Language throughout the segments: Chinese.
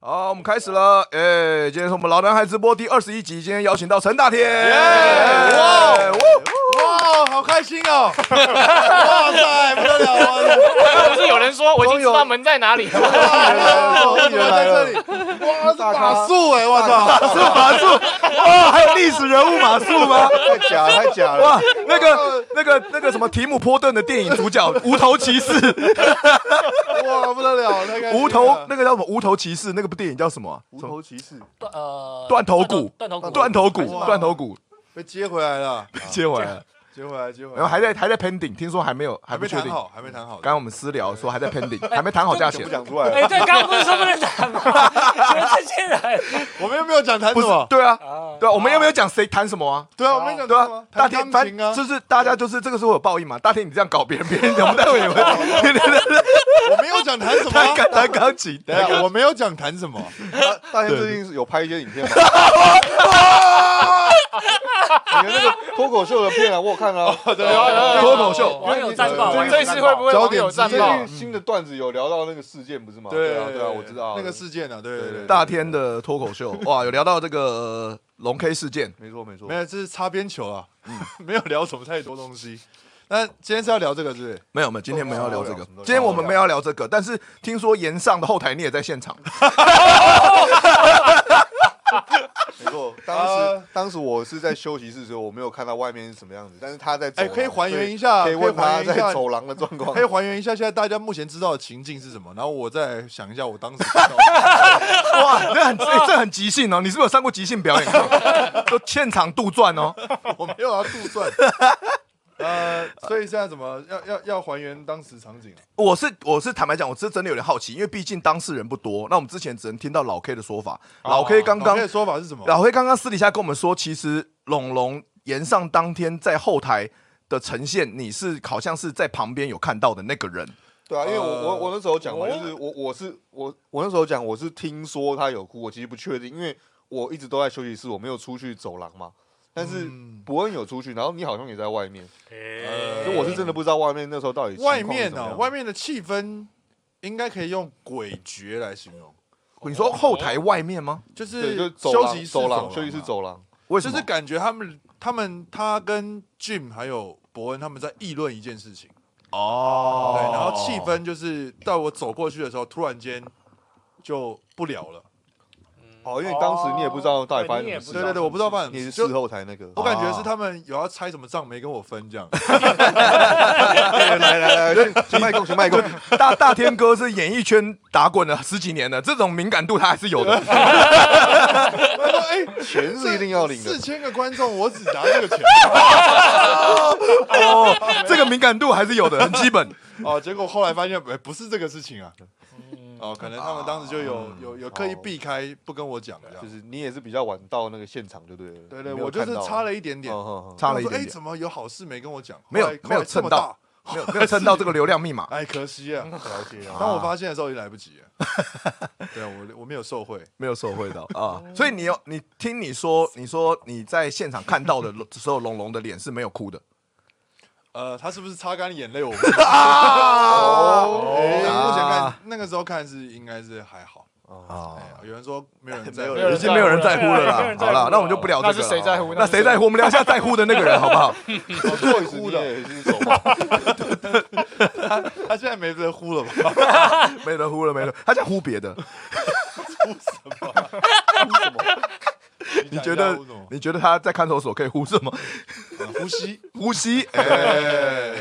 好，我们开始了。哎，今天是我们老男孩直播第二十一集，今天邀请到陈大天。开心哦！哇塞，不得了啊！不是有人说我已经知道门在哪里了？哇，原来在这里！哇，是马术哎！我操，是马术哇！还有历史人物马术吗？太假了，太假了！哇，那个那个那个什么提姆波顿的电影主角无头骑士，哇，不得了！那个无头那个叫什么？无头骑士那个部电影叫什么？无头骑士，呃，断头骨，断头骨，断头骨，断头骨被接回来了，被接回来了。接回来，接回来，然后还在还在 pending，听说还没有，还没谈好，还没谈好。刚刚我们私聊说还在 pending，还没谈好价钱，不讲出来。哎，对，刚刚不是说不能谈吗？你们这些人，我们又没有讲谈什么。对啊，对啊，我们又没有讲谁谈什么啊？对啊，我们讲对啊，大天，反正就是大家就是这个是会有报应嘛。大天，你这样搞别人，别人怎么待会也会？我没有讲谈什么，他敢弹钢琴。等下，我没有讲谈什么。大天最近是有拍一些影片吗？你的那个脱口秀的片啊，我有看啊。对啊，脱口秀网友战报，这次会不会网友战报？新的段子有聊到那个事件不是吗？对啊，对啊，我知道那个事件啊，对对对。大天的脱口秀，哇，有聊到这个龙 K 事件，没错没错。没有，这是擦边球啊，嗯，没有聊什么太多东西。那今天是要聊这个，是不是？没有没有，今天没有要聊这个。今天我们没有要聊这个，但是听说岩上的后台你也在现场。没错，当时当时我是在休息室的时候，我没有看到外面是什么样子，但是他在哎，可以还原一下，可以问他在走廊的状况，可以还原一下现在大家目前知道的情境是什么，然后我再想一下我当时看到。哇，这很这很即兴哦，你是不是有上过即兴表演？现场杜撰哦，我没有啊杜撰。呃，所以现在怎么要要要还原当时场景？我是我是坦白讲，我是真的有点好奇，因为毕竟当事人不多。那我们之前只能听到老 K 的说法，老 K 刚刚的说法是什么？老 K 刚刚私底下跟我们说，其实龙龙延上当天在后台的呈现，你是好像是在旁边有看到的那个人。对啊，因为我我我那时候讲嘛，就是我我是我我那时候讲我是听说他有哭，我其实不确定，因为我一直都在休息室，我没有出去走廊嘛。但是伯恩有出去，然后你好像也在外面，所以我是真的不知道外面那时候到底外面呢？外面的气氛应该可以用诡谲来形容。你说后台外面吗？就是休息走廊，休息室走廊。为什么？就是感觉他们他们他跟 Jim 还有伯恩他们在议论一件事情哦，对，然后气氛就是到我走过去的时候，突然间就不聊了。哦，因为当时你也不知道到底发生什么事，对对对，我不知道发生什么事，你是事后才那个。我感觉是他们有要拆什么账没跟我分这样。来 来 来，先卖供，先卖供。大大天哥是演艺圈打滚了十几年的，这种敏感度他还是有的。哎，钱是一定要领的。四千个观众，我只拿这个钱。哦，这个敏感度还是有的，很基本。哦，结果后来发现，哎，不是这个事情啊。哦，可能他们当时就有有有刻意避开不跟我讲，就是你也是比较晚到那个现场，对不对？对对，我就是差了一点点，差了一点。哎，怎么有好事没跟我讲？没有没有蹭到，没有没有蹭到这个流量密码。哎，可惜啊！了解。当我发现的时候，已经来不及了。对啊，我我没有受贿，没有受贿到啊。所以你有你听你说，你说你在现场看到的时候，龙龙的脸是没有哭的。呃，他是不是擦干眼泪？我不知道。哦，目前看那个时候看是应该是还好啊。有人说没有人在乎，已经没有人在乎了啦。好了，那我们就不聊这个。那是谁在乎？那谁在乎？我们聊一下在乎的那个人，好不好？最乎的，他他现在没得呼了吧？没得呼了，没得。他想呼别的。呼什么？呼什么？你觉得？你觉得他在看守所可以呼什么？呼吸，呼吸。哎，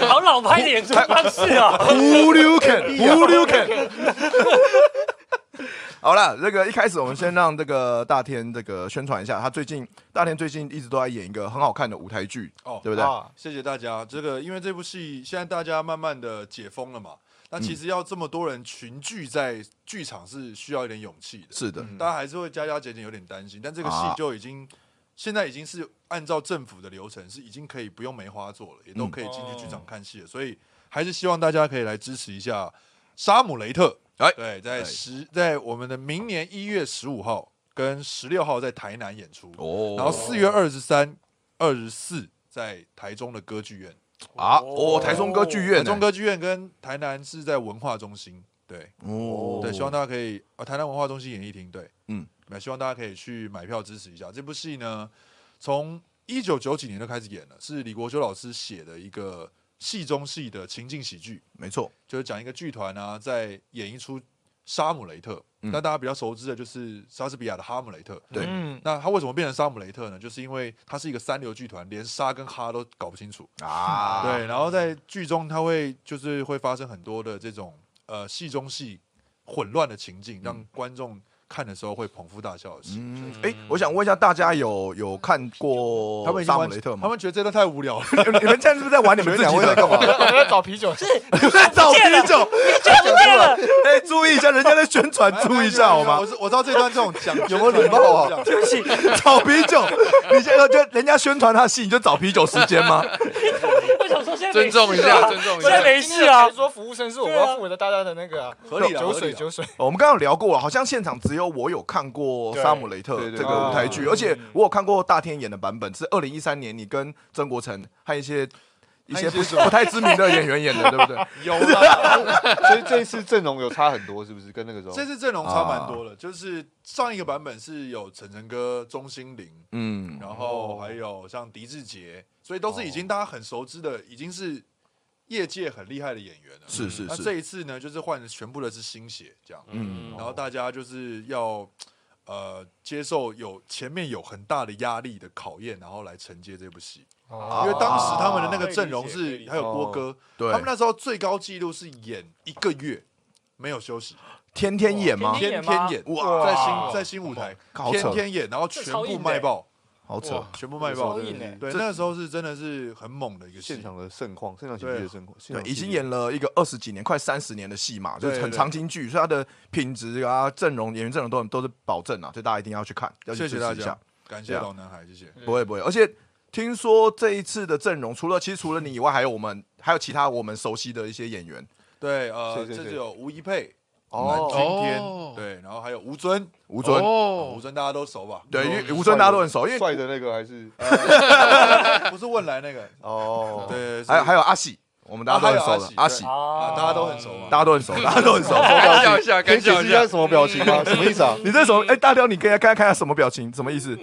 好老派的演出方式啊！呼溜肯，呼溜肯。好了，这个一开始我们先让这个大天这个宣传一下，他最近大天最近一直都在演一个很好看的舞台剧哦，对不对？谢谢大家。这个因为这部戏现在大家慢慢的解封了嘛。那其实要这么多人群聚在剧场是需要一点勇气的，是的，大家还是会加加减减有点担心。但这个戏就已经现在已经是按照政府的流程，是已经可以不用梅花座了，也都可以进去剧场看戏了。所以还是希望大家可以来支持一下《沙姆雷特》。哎，对，在十在我们的明年一月十五号跟十六号在台南演出，然后四月二十三、二十四在台中的歌剧院。啊，哦，台中歌剧院，台中歌剧院跟台南是在文化中心对。哦。对，希望大家可以啊，台南文化中心演艺厅，对，嗯，那希望大家可以去买票支持一下。这部戏呢。从一九九几年就开始演了，是李国修老师写的一个戏中戏的情境喜剧，没错，就是讲一个剧团啊，在演一出《沙姆雷特》嗯。那大家比较熟知的就是莎士比亚的《哈姆雷特》。对嗯，那他为什么变成沙姆雷特呢？就是因为他是一个三流剧团，连沙跟哈都搞不清楚。啊，对，然后在剧中他会就是会发生很多的这种呃戏中戏混乱的情境，让观众看的时候会捧腹大笑的戏。嗯，哎，我想问一下，大家有有看过他们已经完沙姆雷特吗？他们觉得这段太无聊了。你们现在是不是在玩你们自己的？两位在干嘛？我在找啤酒，是 你们在找啤酒？不见了，哎，注意一下，人家在宣传，注意一下好吗我？是我知道这段这种讲有没有礼貌啊对不起，找啤酒，你现在就人家宣传他的戏，你就找啤酒时间吗？我想说现在尊重一下，尊重一下。现在没事啊，说服务生是我们要付的大家的那个啊，合理酒合理啦水酒水。我们刚刚有聊过了，好像现场只有我有看过《对。沙姆雷特这个舞台剧，而且我有看过大天演的版本，是二零一三年你跟曾国成和一些一些不不太知名的演员演的，对不对？有啦。所以这一次阵容有差很多，是不是？跟那个时候这次阵容差蛮多的，就是上一个版本是有陈晨哥、钟欣凌，嗯，然后还有像狄志杰，所以都是已经大家很熟知的，已经是业界很厉害的演员了。是是那这，一次呢，就是换的全部的是新血，这样，嗯然后大家就是要呃接受有前面有很大的压力的考验，然后来承接这部戏。哦。因为当时他们的那个阵容是还有郭哥，对。他，们那时候最高纪录是演一个月没有休息，天天演吗？天天演，哇。在新在新舞台天天演，然后全部卖爆，好扯，全部卖爆，对那个时候是真的是很猛的一个现场的盛况，现场喜剧的盛况，对，已经演了一个二十几年、快三十年的戏嘛，就是很长青剧，所以它的品质啊、阵容、演员阵容都都是保证啊，所以大家一定要去看，要去谢谢大支持一下。家。，感谢老男孩，谢谢。不会不会，而且听说这一次的阵容，除了其实除了你以外，还有我们，还有其他我们熟悉的一些演员，对，呃，这就有吴一佩、南哦，君天哦，对，然后还有吴尊，吴尊，哦吴尊大家都熟吧？对，因为吴尊大家都很熟，因为帅的那个还是 不是问来那个，哦，对，还有还有有阿喜，我们大家都很熟了，阿喜，啊大家都很熟嘛。大家都很熟，大家都很熟。干笑一下，可以干笑一下解释一下。什么表情吗？什么意思啊？你这什么？哎，大雕，你可以看看看什么表情，什么意思？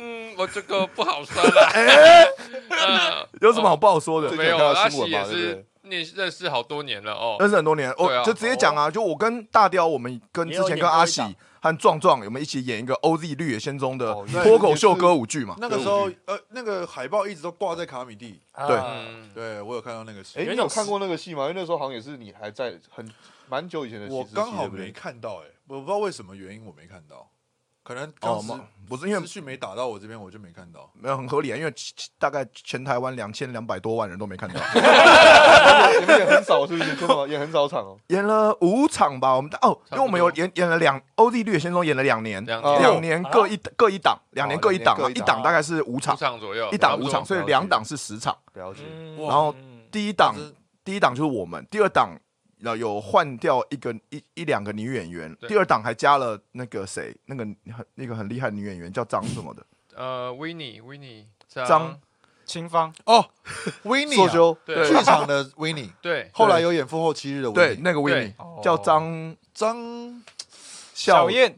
这个不好说啦。呃有什么好不好说的？最没有，近有看到阿新闻嘛对不喜也是对念认识好多年了哦。认识很多年，我、对啊就直接讲啊，就我跟大雕，我们跟之前跟阿喜和壮壮，我们一起演一个 OZ 绿野仙踪的哦脱口秀歌舞剧嘛。那个时候，呃，那个海报一直都挂在卡米蒂，对嗯，对我有看到那个戏哎，，你有看过那个戏吗？因为那时候好像也是你还在很蛮久以前的戏，我刚好没看到，哎，我不知道为什么原因我没看到，可能哦当时不是因为资讯没打到我这边，我就没看到。没有很合理啊，因为大概全台湾两千两百多万人都没看到，你们也很少是不是？真的吗？也很少场哦。演了五场吧。我们哦，因为我们有演演了两欧弟绿野仙踪演了两年，两年各一各一档，两年各一档一档大概是五场五，场左右，一档五场，所以两档是十场。了解。然后第一档第一档就是我们，第二档呃有换掉一个一一两个女演员，第二档还加了那个谁，那个很那个很厉害的女演员叫张什么的，呃，Winnie，Winnie，张。清芳。哦，维尼啊，硕修对。剧场的维尼，对，后来有演《复后七日》的维对，尼，那个维尼哦叫张张孝小，燕，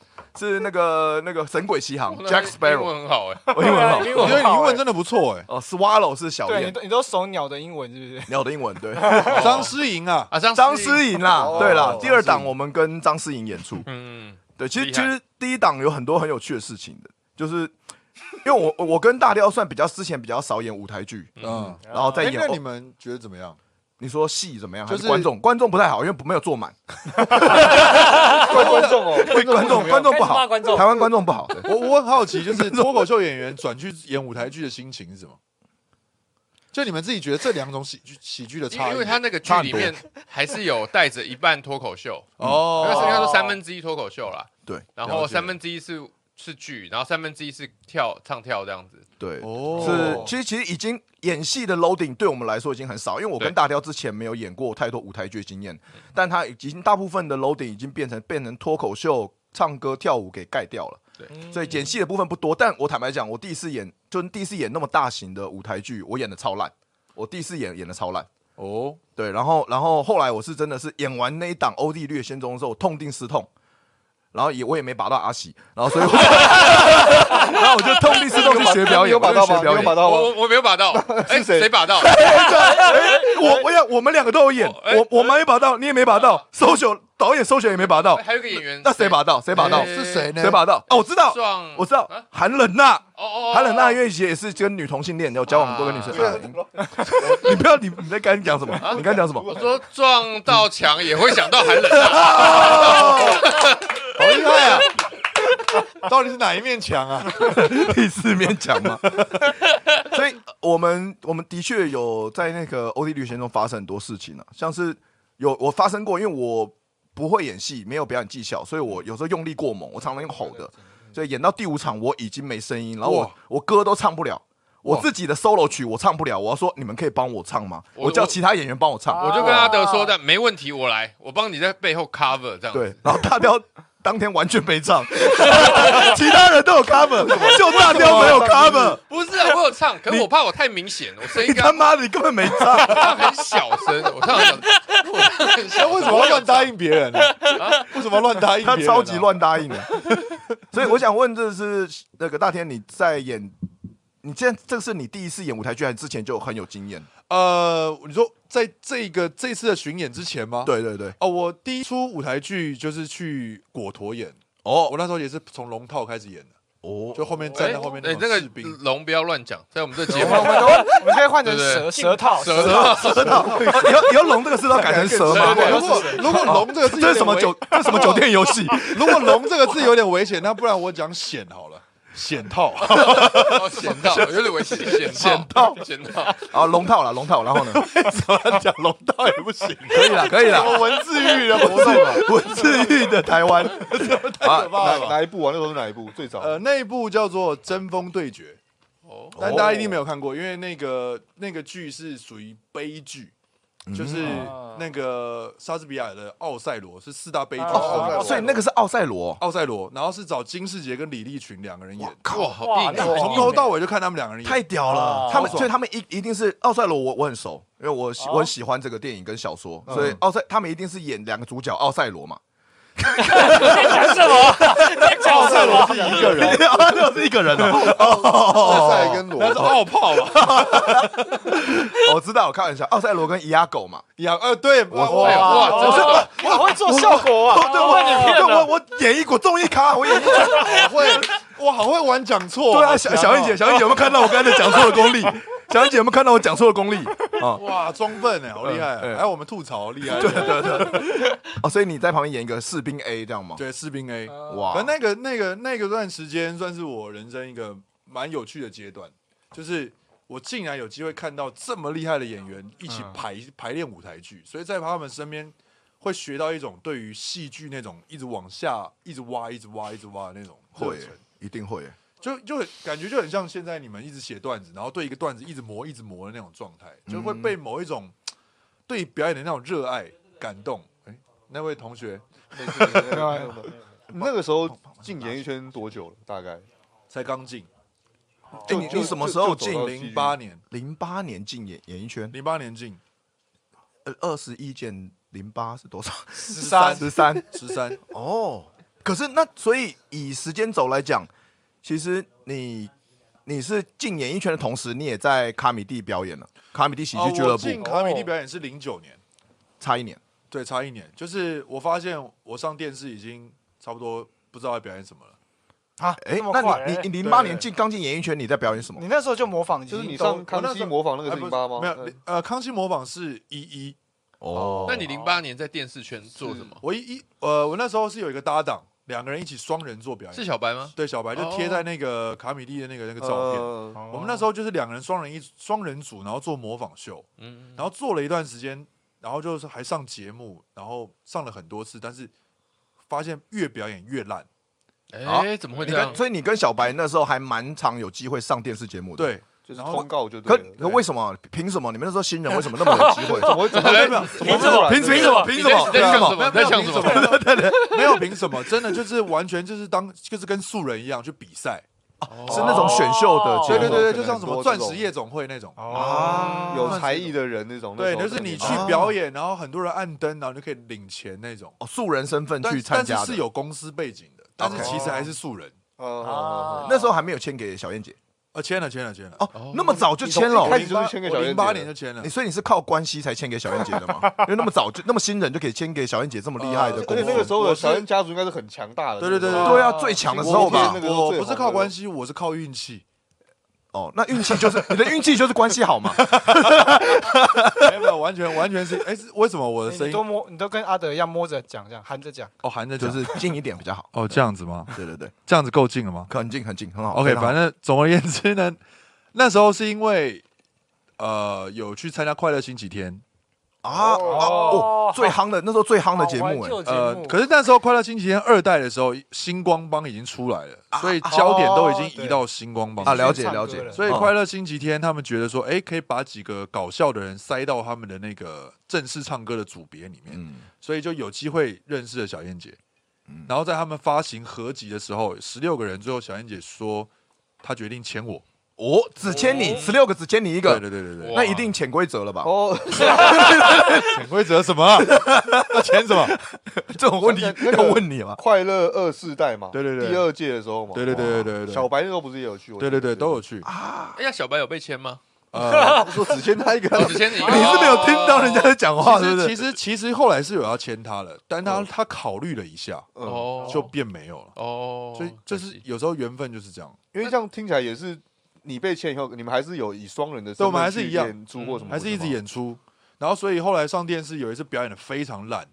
是那个那个神鬼奇航 Jack Sparrow，文很好哎，我英文好。我觉得你英文真的不错哎。哦，Swallow 是小燕，你都你都熟鸟的英文是不是？鸟的英文对。张诗莹啊，啊，张张诗颖啦，哦对啦，第二档我们跟张诗颖演出。嗯，对，其实其实第一档有很多很有趣的事情的，就是因为我我跟大雕算比较之前比较少演舞台剧，嗯，然后再哎，演哦。那你们觉得怎么样？你说戏怎么样？还就是是观众？观众不太好，因为没有坐满，怪 观众哦，对观众观众不好，观众台湾观众不好。我我很好奇，就是脱口秀演员转去演舞台剧的心情是什么？就你们自己觉得这两种喜剧喜剧的差异？因为他那个剧里面还是有带着一半脱口秀，哦应该是应该说三分之一脱口秀啦，对，然后三分之一是是剧，然后三分之一是跳唱跳这样子。对，哦。是其实其实已经演戏的 loading 对我们来说已经很少，因为我跟大雕之前没有演过太多舞台剧的经验，但他已经大部分的 loading 已经变成变成脱口秀、唱歌、跳舞给盖掉了。对，所以演戏的部分不多，但我坦白讲，我第一次演，就是第一次演那么大型的舞台剧，我演的超烂。我第一次演演的超烂，哦，对，然后然后后来我是真的是演完那一档《欧弟略仙踪》之后，痛定思痛，然后也我也没把到阿喜，然后所以我，然后我就痛定思痛去学表演，你有把到吗？有把。到吗？我我我没有把到，哎，是谁谁把到？我我要我们两个都有演，哎我我没把到，你也没把到，搜选导演搜选也没把到哎，还有个演员，那谁把到？谁把到？哎是谁呢？谁把到？哦，我知道，我知道啊，韩冷娜。哦哦，哦韩冷娜因为也是跟女同性恋，有交往多个女生。你不要，你你在刚讲什么？你刚讲什么？我说撞到墙也会想到韩冷啊，好厉害啊！到底是哪一面墙啊？第四面墙嘛。所以我们我们的确有在那个欧弟旅行中发生很多事情啊，像是有我发生过，因为我不会演戏，没有表演技巧，所以我有时候用力过猛，我常常用吼的，所以演到第五场我已经没声音，然后我我歌都唱不了。我自己的 solo 曲我唱不了，我要说你们可以帮我唱吗？我我叫其他演员帮我唱。我就跟阿德说的，没问题，我来，我帮你在背后 cover 这样。对，然后大雕当天完全没唱，其他人都有 cover，就大雕没有 cover。不是啊，我有唱，可是我怕我太明显，我声音你他妈的，你根本没唱。唱很小声，我唱很小，我唱很那小，为什么要乱答应别人呢？为什么要乱答应别人啊？他超级乱答应的。所以我想问，这是那个大天，你在演，你现在这是你第一次演舞台剧，还是之前就很有经验？呃，你说在这个这次的巡演之前吗？。对对对。哦，我第一出舞台剧就是去果陀演，哦我那时候也是从龙套开始演的，哦，就后面站在后面那哎，那个种士兵。龙不要乱讲，在我们这节目我们都我们可以换成对舌舌套，舌头舌头，哦以后以后龙这个字都要改成蛇吗？如果如果龙这个字这是什么酒？这是什么酒店游戏？如果龙这个字有点危险，那不然我讲险好了，险套。哦，险套有点危险，险险套，险套，啊，龙套了，龙套，然后呢？讲龙套也不行，可以了，可以了。我文字狱的活动嘛。文字狱的台湾，太可怕哪了吧？哪一部啊？那时候是哪一部？最早呃，那一部叫做《针锋对决》，哦，但大家一定没有看过，因为那个那个剧是属于悲剧，就是那个莎士比亚的《奥赛罗》是四大悲剧中的哦，所以那个是奥赛罗。奥赛罗，然后是找金世杰跟李立群两个人演，哇，好硬从头到尾就看他们两个人演，太屌了！他们所以他们一一定是奥赛罗，我我很熟，因为我喜我很喜欢这个电影跟小说，所以奥赛他们一定是演两个主角奥赛罗嘛。在讲什么？在讲什么？是一个人，奥赛罗是一个人哦。奥赛跟罗那是奥炮吧？我知道，我开玩笑，奥赛罗跟伊亚狗嘛。养呃对，我哇哇，真是我好会做效果啊！对，我对我我演一股综艺咖，我演一股。好会哇好会玩讲错，对啊，小小燕姐，小燕姐有没有看到我刚才讲错的功力？小燕姐有没有看到我讲错的功力？啊，哇装笨哎，好厉害，嗯嗯还有我们吐槽厉害，对对对哦，所以你在旁边演一个士兵 A 这样吗？对，士兵 A，哇。可那个那个那个段时间算是我人生一个蛮有趣的阶段，就是我竟然有机会看到这么厉害的演员一起排、排练舞台剧，所以在他们身边会学到一种对于戏剧那种一直往下、一直挖、一直挖、一直挖的那种热会，，一定会。就就很感觉就很像现在你们一直写段子，然后对一个段子一直磨、一直磨的那种状态，就会被某一种对表演的那种热爱感动。哎，那位同学那个时候进演艺圈多久了？大概才刚进，哎，你你什么时候进？零八年，零八年进演演艺圈，零八年进，呃，二十一减零八是多少？十三十三。十三，哦，可是那所以以时间轴来讲，其实你你是进演艺圈的同时，你也在卡米蒂表演了，卡米蒂喜剧俱乐部我进部卡米蒂表演是零九年，差一年。对，差一年。就是我发现我上电视已经差不多不知道要表演什么了。啊，哎这，么快那你你你零八年进刚进演艺圈，你在表演什么？你那时候就模仿，就是你上康熙模仿那个是零八吗？没有嗯，呃，康熙模仿是一一，哦那你零八年在电视圈做什么？我一一呃，我那时候是有一个搭档，两个人一起双人做表演。是小白吗？对，小白就贴在那个卡米蒂的那个那个照片。呃我们那时候就是两个人双人一双人组，然后做模仿秀，嗯，然后做了一段时间，然后就是还上节目，然后上了很多次，但是发现越表演越烂，哎，怎么会这样？所以你跟小白那时候还蛮常有机会上电视节目的。，对，就是然后通告就可对了。可为什么？凭什么？你们那时候新人 为什么那么有机会？怎么怎么 凭什么凭凭什么？凭什么？你在想什么？没有在想什么？没有 凭什么，真的就是完全就是当就是跟素人一样去比赛，是那种选秀的。对对对对，就像什么钻石夜总会那种。哦，有才艺的人那种，对，就是你去啊表演，然后很多人按灯，然后你就可以领钱那种。哦，素人身份去参加的但是是。有公司背景的，但是其实还是素人。呃啊那时候还没有签给小燕姐呃，签了签了签了。哦，那么早就签了哦。一开始就是签给小燕姐零八年就签了你。所以你是靠关系才签给小燕姐的吗？因为那么早就那么新人就可以签给小燕姐这么厉害的呃公司。而且那个时候的小燕家族应该是很强大的，对对对那个时候对啊，最强的时候吧我不是靠关系，我是靠运气。哦，那运气就是你的运气就是关系好嘛。没有没有，完全完全是。哎，是为什么我的声音你都摸，你都跟阿德一样摸着讲，这样含着讲。哦含着讲就是近一点比较好。哦这样子吗？对对对，这样子够近了吗很近很近，很好。？OK，非常好反正总而言之呢，那时候是因为呃有去参加快乐星期天，啊哦，最夯的那时候最夯的节目哎，呃，可是那时候快乐星期天二代的时候，星光帮已经出来了，所以焦点都已经移到星光帮。啊，了解了解。了。所以嗯快乐星期天他们觉得说，哎，可以把几个搞笑的人塞到他们的那个正式唱歌的组别里面，嗯，所以就有机会认识了小燕姐。然后在他们发行合集的时候，十六个人，最后小燕姐说她决定签我。哦，只签你十六个，只签你一对个，对对对对，那一定潜规则了吧？哦，潜规则什么啊？要签什么？这种问题要问你嘛？快乐二世代嘛，对对对第二届的时候嘛，对对对对对对，小白那时候不是也有去？我对对对都有去啊。哎呀，小白有被签吗？呃，说只签他一个，只签你。你是没有听到人家在讲话，其是不是？其实其实后来是有要签他了，但他他考虑了一下，嗯，哦，就变没有了。哦，所以就是有时候缘分就是这样，因为这样听起来也是你被签以后，你们还是有以双人的对我身份去们还是一样演出或什么，还是一直演出。然后所以后来上电视有一次表演的非常烂，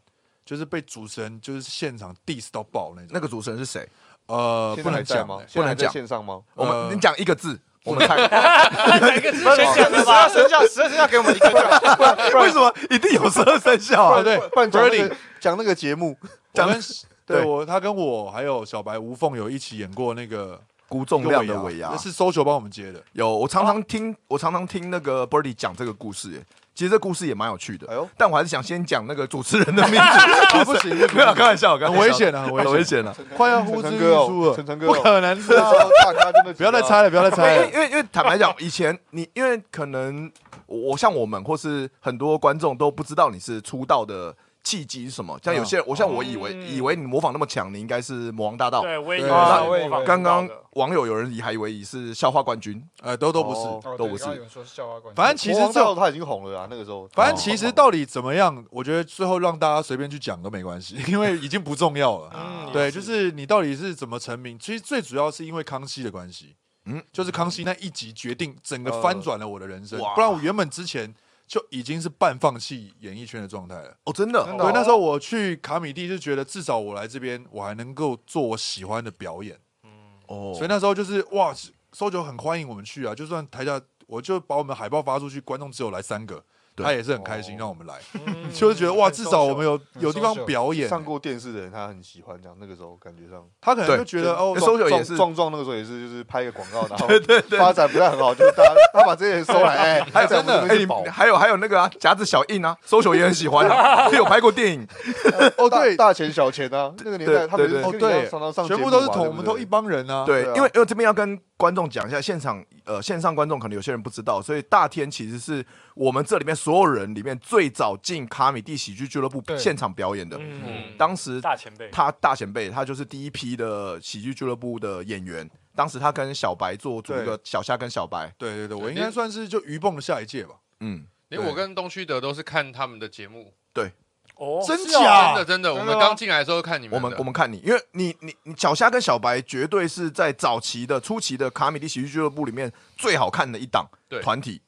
就是被主持人就是现场 diss 到爆那种。那个主持人是谁？呃不能讲吗？不能讲线上吗？我呃们你讲一个字，我们猜。哪一个是先讲的十二？生肖，十二生肖给我们一个字。为什么一定有十二生肖啊？哦对不然讲那 Birdie 个讲那个节目，我跟对对我他跟我还有小白吴凤有一起演过那个估重量的尾牙那是 social 帮我们接的。有，我常常听，我常常听那个 Birdy 讲这个故事，耶。其实这故事也蛮有趣的。哎呦但我还是想先讲那个主持人的名字。不行，没有，开玩笑，很危险的，很危险，险的。快要呼之欲出了，陈陈哥哦，不可能那是大咖真的不要再猜了，不要再猜了。为 因为因为坦白讲，以前你因为可能我像我们或是很多观众都不知道你是出道的契机是什么。像有些人，我像我以为嗯以为你模仿那么强，你应该是魔王大道。对，我也以对为刚刚网友有人以还以为你是校花冠军，呃，都都不是。都不是对刚刚有人说是校花冠军反正其实这魔王道他已经红了啊，那个时候，反正其实到底怎么样，我觉得最后让大家随便去讲都没关系，因为已经不重要了。嗯对，就是你到底是怎么成名，其实最主要是因为康熙的关系。嗯嗯，就是康熙那一集决定整个翻转了我的人生，哇不然我原本之前就已经是半放弃演艺圈的状态了。哦，真的，对，真的哦。那时候我去卡米蒂就觉得至少我来这边，我还能够做我喜欢的表演，哦，所以那时候就是哇，搜九很欢迎我们去啊，就算台下我就把我们海报发出去，观众只有来三个，对他也是很开心哦。让我们来，嗯 就是觉得哇，至少我们有有地方表演，上过电视的人他很喜欢这样，那个时候感觉上，他可能就觉得哦对，搜九也是。壮壮那个时候也是就是拍一个广告，然后发展不太很好，就是他他把这些人收来，哎，还有真的，还有还有那个啊，夹子小印啊，搜球也很喜欢啊，有拍过电影，哦对，大大钱小钱啊，那个年代他们对哦对常常上全部都是嘛同我们都一。帮人啊，对，因为因为这边要跟观众讲一下，现场呃线上观众可能有些人不知道，所以大天其实是我们这里面所有人里面最早进卡米蒂喜剧俱乐部对。现场表演的。嗯，当时大前辈，他大前辈，他就是第一批的喜剧俱乐部的演员。当时他跟小白做组一个小虾跟小白，对对对，我应该算是就鱼蹦的下一届吧。嗯，因为我跟东区德都是看他们的节目，哦，真假真的真的，我们刚进来的时候看你们，我们我们看你，因为你你你小虾跟小白绝对是在早期的初期的卡米蒂喜剧俱乐部里面最好看的一档对团体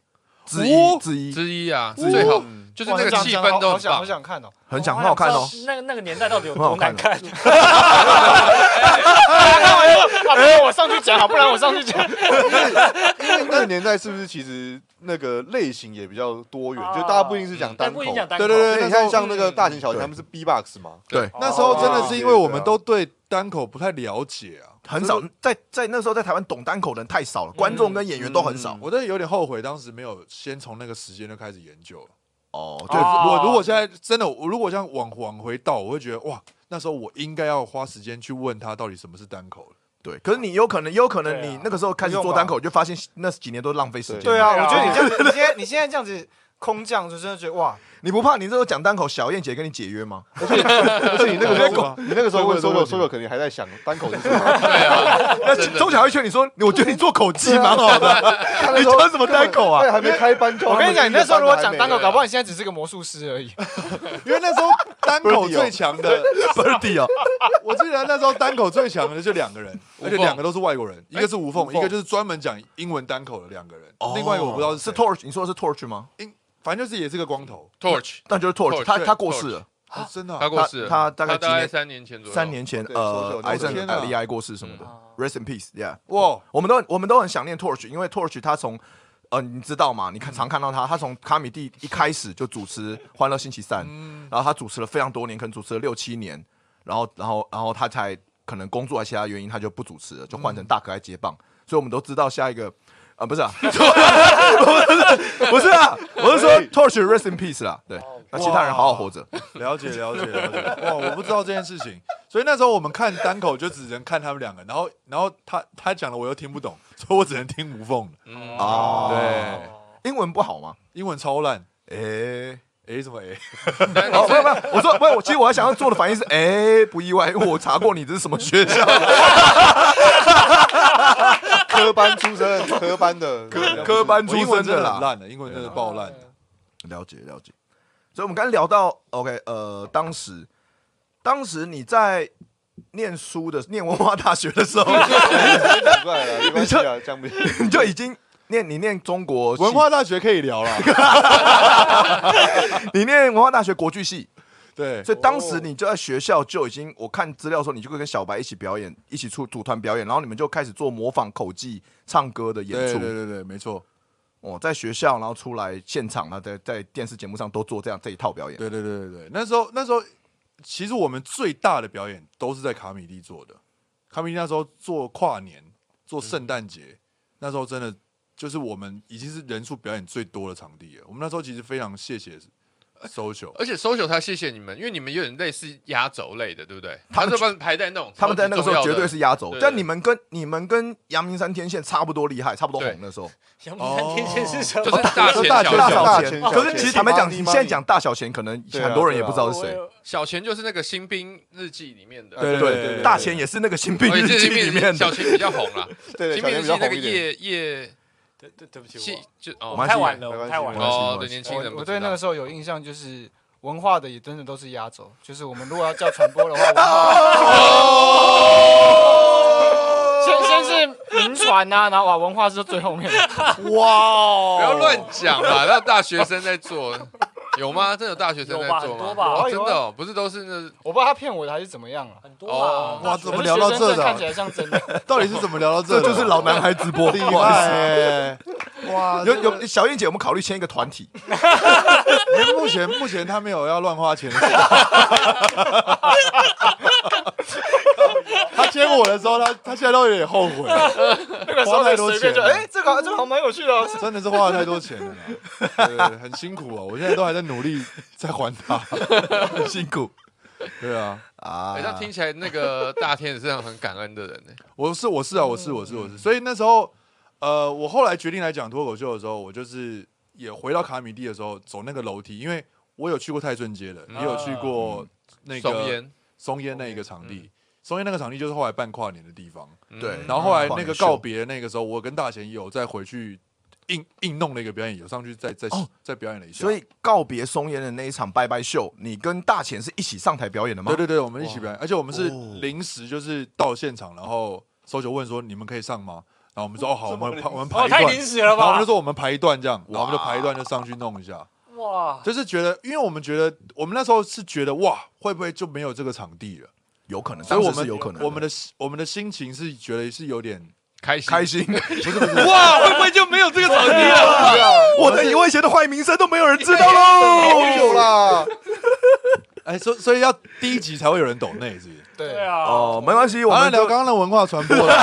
之一哦之一，之一啊，最好嗯就是那个气氛都很棒好想好。想看哦。很想很好看哦。那个那个年代到底有多难看？啊，不然我上去讲好，不然我上去讲。因为那个年代是不是其实那个类型也比较多元，就大家不一定是讲单口。对对对对，你看像那个大型小他们是 B box 嘛，对，那时候真的是因为我们都对单口不太了解啊，很少在在那时候在台湾懂单口的人太少了，观众跟演员都很少。我真的有点后悔，当时没有先从那个时间就开始研究。哦，就就我如果现在真的，我如果像往往回倒，我会觉得哇，那时候我应该要花时间去问他到底什么是单口对。可是你有可能，也有可能对啊你那个时候开始做单口，就发现那几年都浪费时间。对啊，我觉得你这样，你现在你现在这样子空降，就真的觉得哇，你不怕你这时候讲单口，小燕姐跟你解约吗？而且你那个时候，你那个时候 问会问 Soyo Soyo 肯定还在想单口是什么。对啊，那真的钟小会劝你说，我觉得你做口技蛮好的，你讲什么单口啊对，？还没开班就。我跟你讲，你那时候如果讲单口，搞不好好。你现在只是个魔术师而已。因为那时候单口最强的，Birdy 哦，我记得那时候单口最强的就两个人，而且两个都是外国人，一个是吴凤，一个就是专门讲英文单口的两个人，另外一个我不知道是 Torch，你说的是 Torch 吗？反正就是也是个光头，Torch，但就是 Torch，Torch，他他过世了，哦真的啊他过世了，他他大概大概三年前左右，三年前呃癌症离癌过世什么的，Rest in peace，yeah。哇，我们都我们都很想念 Torch，因为 Torch 他从呃你知道吗？你看常看到他，他从卡米蒂一开始就主持《欢乐星期三》，然后他主持了非常多年，可能主持了六七年，然后然后然后他才可能工作啊其他原因他就不主持了，就换成大可爱接棒，所以我们都知道下一个。啊，不是啊，不是不是啊，我是说 Torch rest in peace 啦，对，那其他人好好活着。了解了解了解，哇，我不知道这件事情，所以那时候我们看单口就只能看他们两个，然后然后他他讲的我又听不懂，所以我只能听无缝的，嗯，哦对，英文不好吗？英文超烂，诶。诶什么哎？哦，没有没有，我说不是，我其实我还想要做的反应是，哎，不意外，因为我查过你这是什么学校，科班出身，科班的，科科班出我英文身的啦。的很烂的，英文真的爆烂的。了解了解，所以我们刚才聊到，OK，呃，当时当时你在念书的念文化大学的时候，讲出来了，没关系啊，这样不行。你就已经念你念中国文，化大学可以聊了，你念文化大学国剧系，对，所以当时你就在学校就已经，我看资料的时候，你就会跟小白一起表演，一起出组团表演，然后你们就开始做模仿口技、唱歌的演出。对对对，没错，哦，在学校，然后出来现场，啊在在电视节目上都做这样这一套表演。对对对对对，那时候那时候其实我们最大的表演都是在卡米蒂做的，卡米蒂那时候做跨年、做圣诞节，那时候真的就是我们已经是人数表演最多的场地了。我们那时候其实非常谢谢 social，而且 social 他谢谢你们，因为你们有点类似压轴类的，对不对？他们他是把排在那种他们在那个时候绝对是压轴，但你们跟你们跟阳明山天线差不多厉害，差不多对红那时候。阳明山天线是什么？就是大钱大钱小钱小大钱，可是其实坦白讲，你现在讲大小钱，可能很多人也不知道是谁。小钱就是那个新兵日记里面的，对对对，大钱也是那个新兵日记这里里面的。小钱比较红啦，对，新兵日记那个较红一点。叶叶对对对不起，我就哦我太晚了，没关系我太晚了。哦，对年轻人我我对那个时候有印象，就是文化的也真的都是压轴，就是我们如果要叫传播的话，文化 先先是民传呐，然后哇，文化是最后面的。哇不要乱讲啦，那大学生在做有吗？真的有大学生在做吗？真的哦，不是都是那我不知道他骗我的还是怎么样啊。很多哦，哇怎么聊到这的看起来像真的。到底是怎么聊到这？这就是老男孩直播，厉不好意思哇！有有小燕姐，我们考虑签一个团体，因为目前目前他没有要乱花钱接我的时候，他他现在都有点后悔，那个时候花太多钱了随便就哎，这个这个好像蛮有趣的哦。真的是花了太多钱了啦，对很辛苦啊！我现在都还在努力在还他。很辛苦对啊，啊好像听起来那个大天也是很感恩的人呢。我是我是啊，我是我是我是，所以那时候，呃，我后来决定来讲脱口秀的时候，我就是也回到卡米蒂的时候走那个楼梯，因为我有去过泰顺街的，也有去过那个松烟，松烟那一个场地。松烟那个场地就是后来办跨年的地方，对嗯然后后来那个告别那个时候，我跟大贤也有再回去硬硬弄了一个表演，有上去再再哦再表演了一下。所以告别松烟的那一场拜拜秀，你跟大钱是一起上台表演的吗？对对对，我们一起表演，而且我们是哦临时就是到现场，然后搜球问说你们可以上吗？然后我们说哦 好，我们排我们排哦，太一段，临时了吧然后我们就？说我们排一段这样，然后我们就排一段就上去弄一下，哇，就是觉得，因为我们觉得我们那时候是觉得哇，会不会就没有这个场地了？有可能，当时所以我们有可能。我们的我们的心情是觉得是有点开心开心，不是哇，会不会就没有这个场地了？我的我以前的坏名声都没有人知道好喽。久啦，哎，所所以要第一集才会有人懂内，是不是？对对啊，哦，没关系，我，们聊刚刚的文化传播了。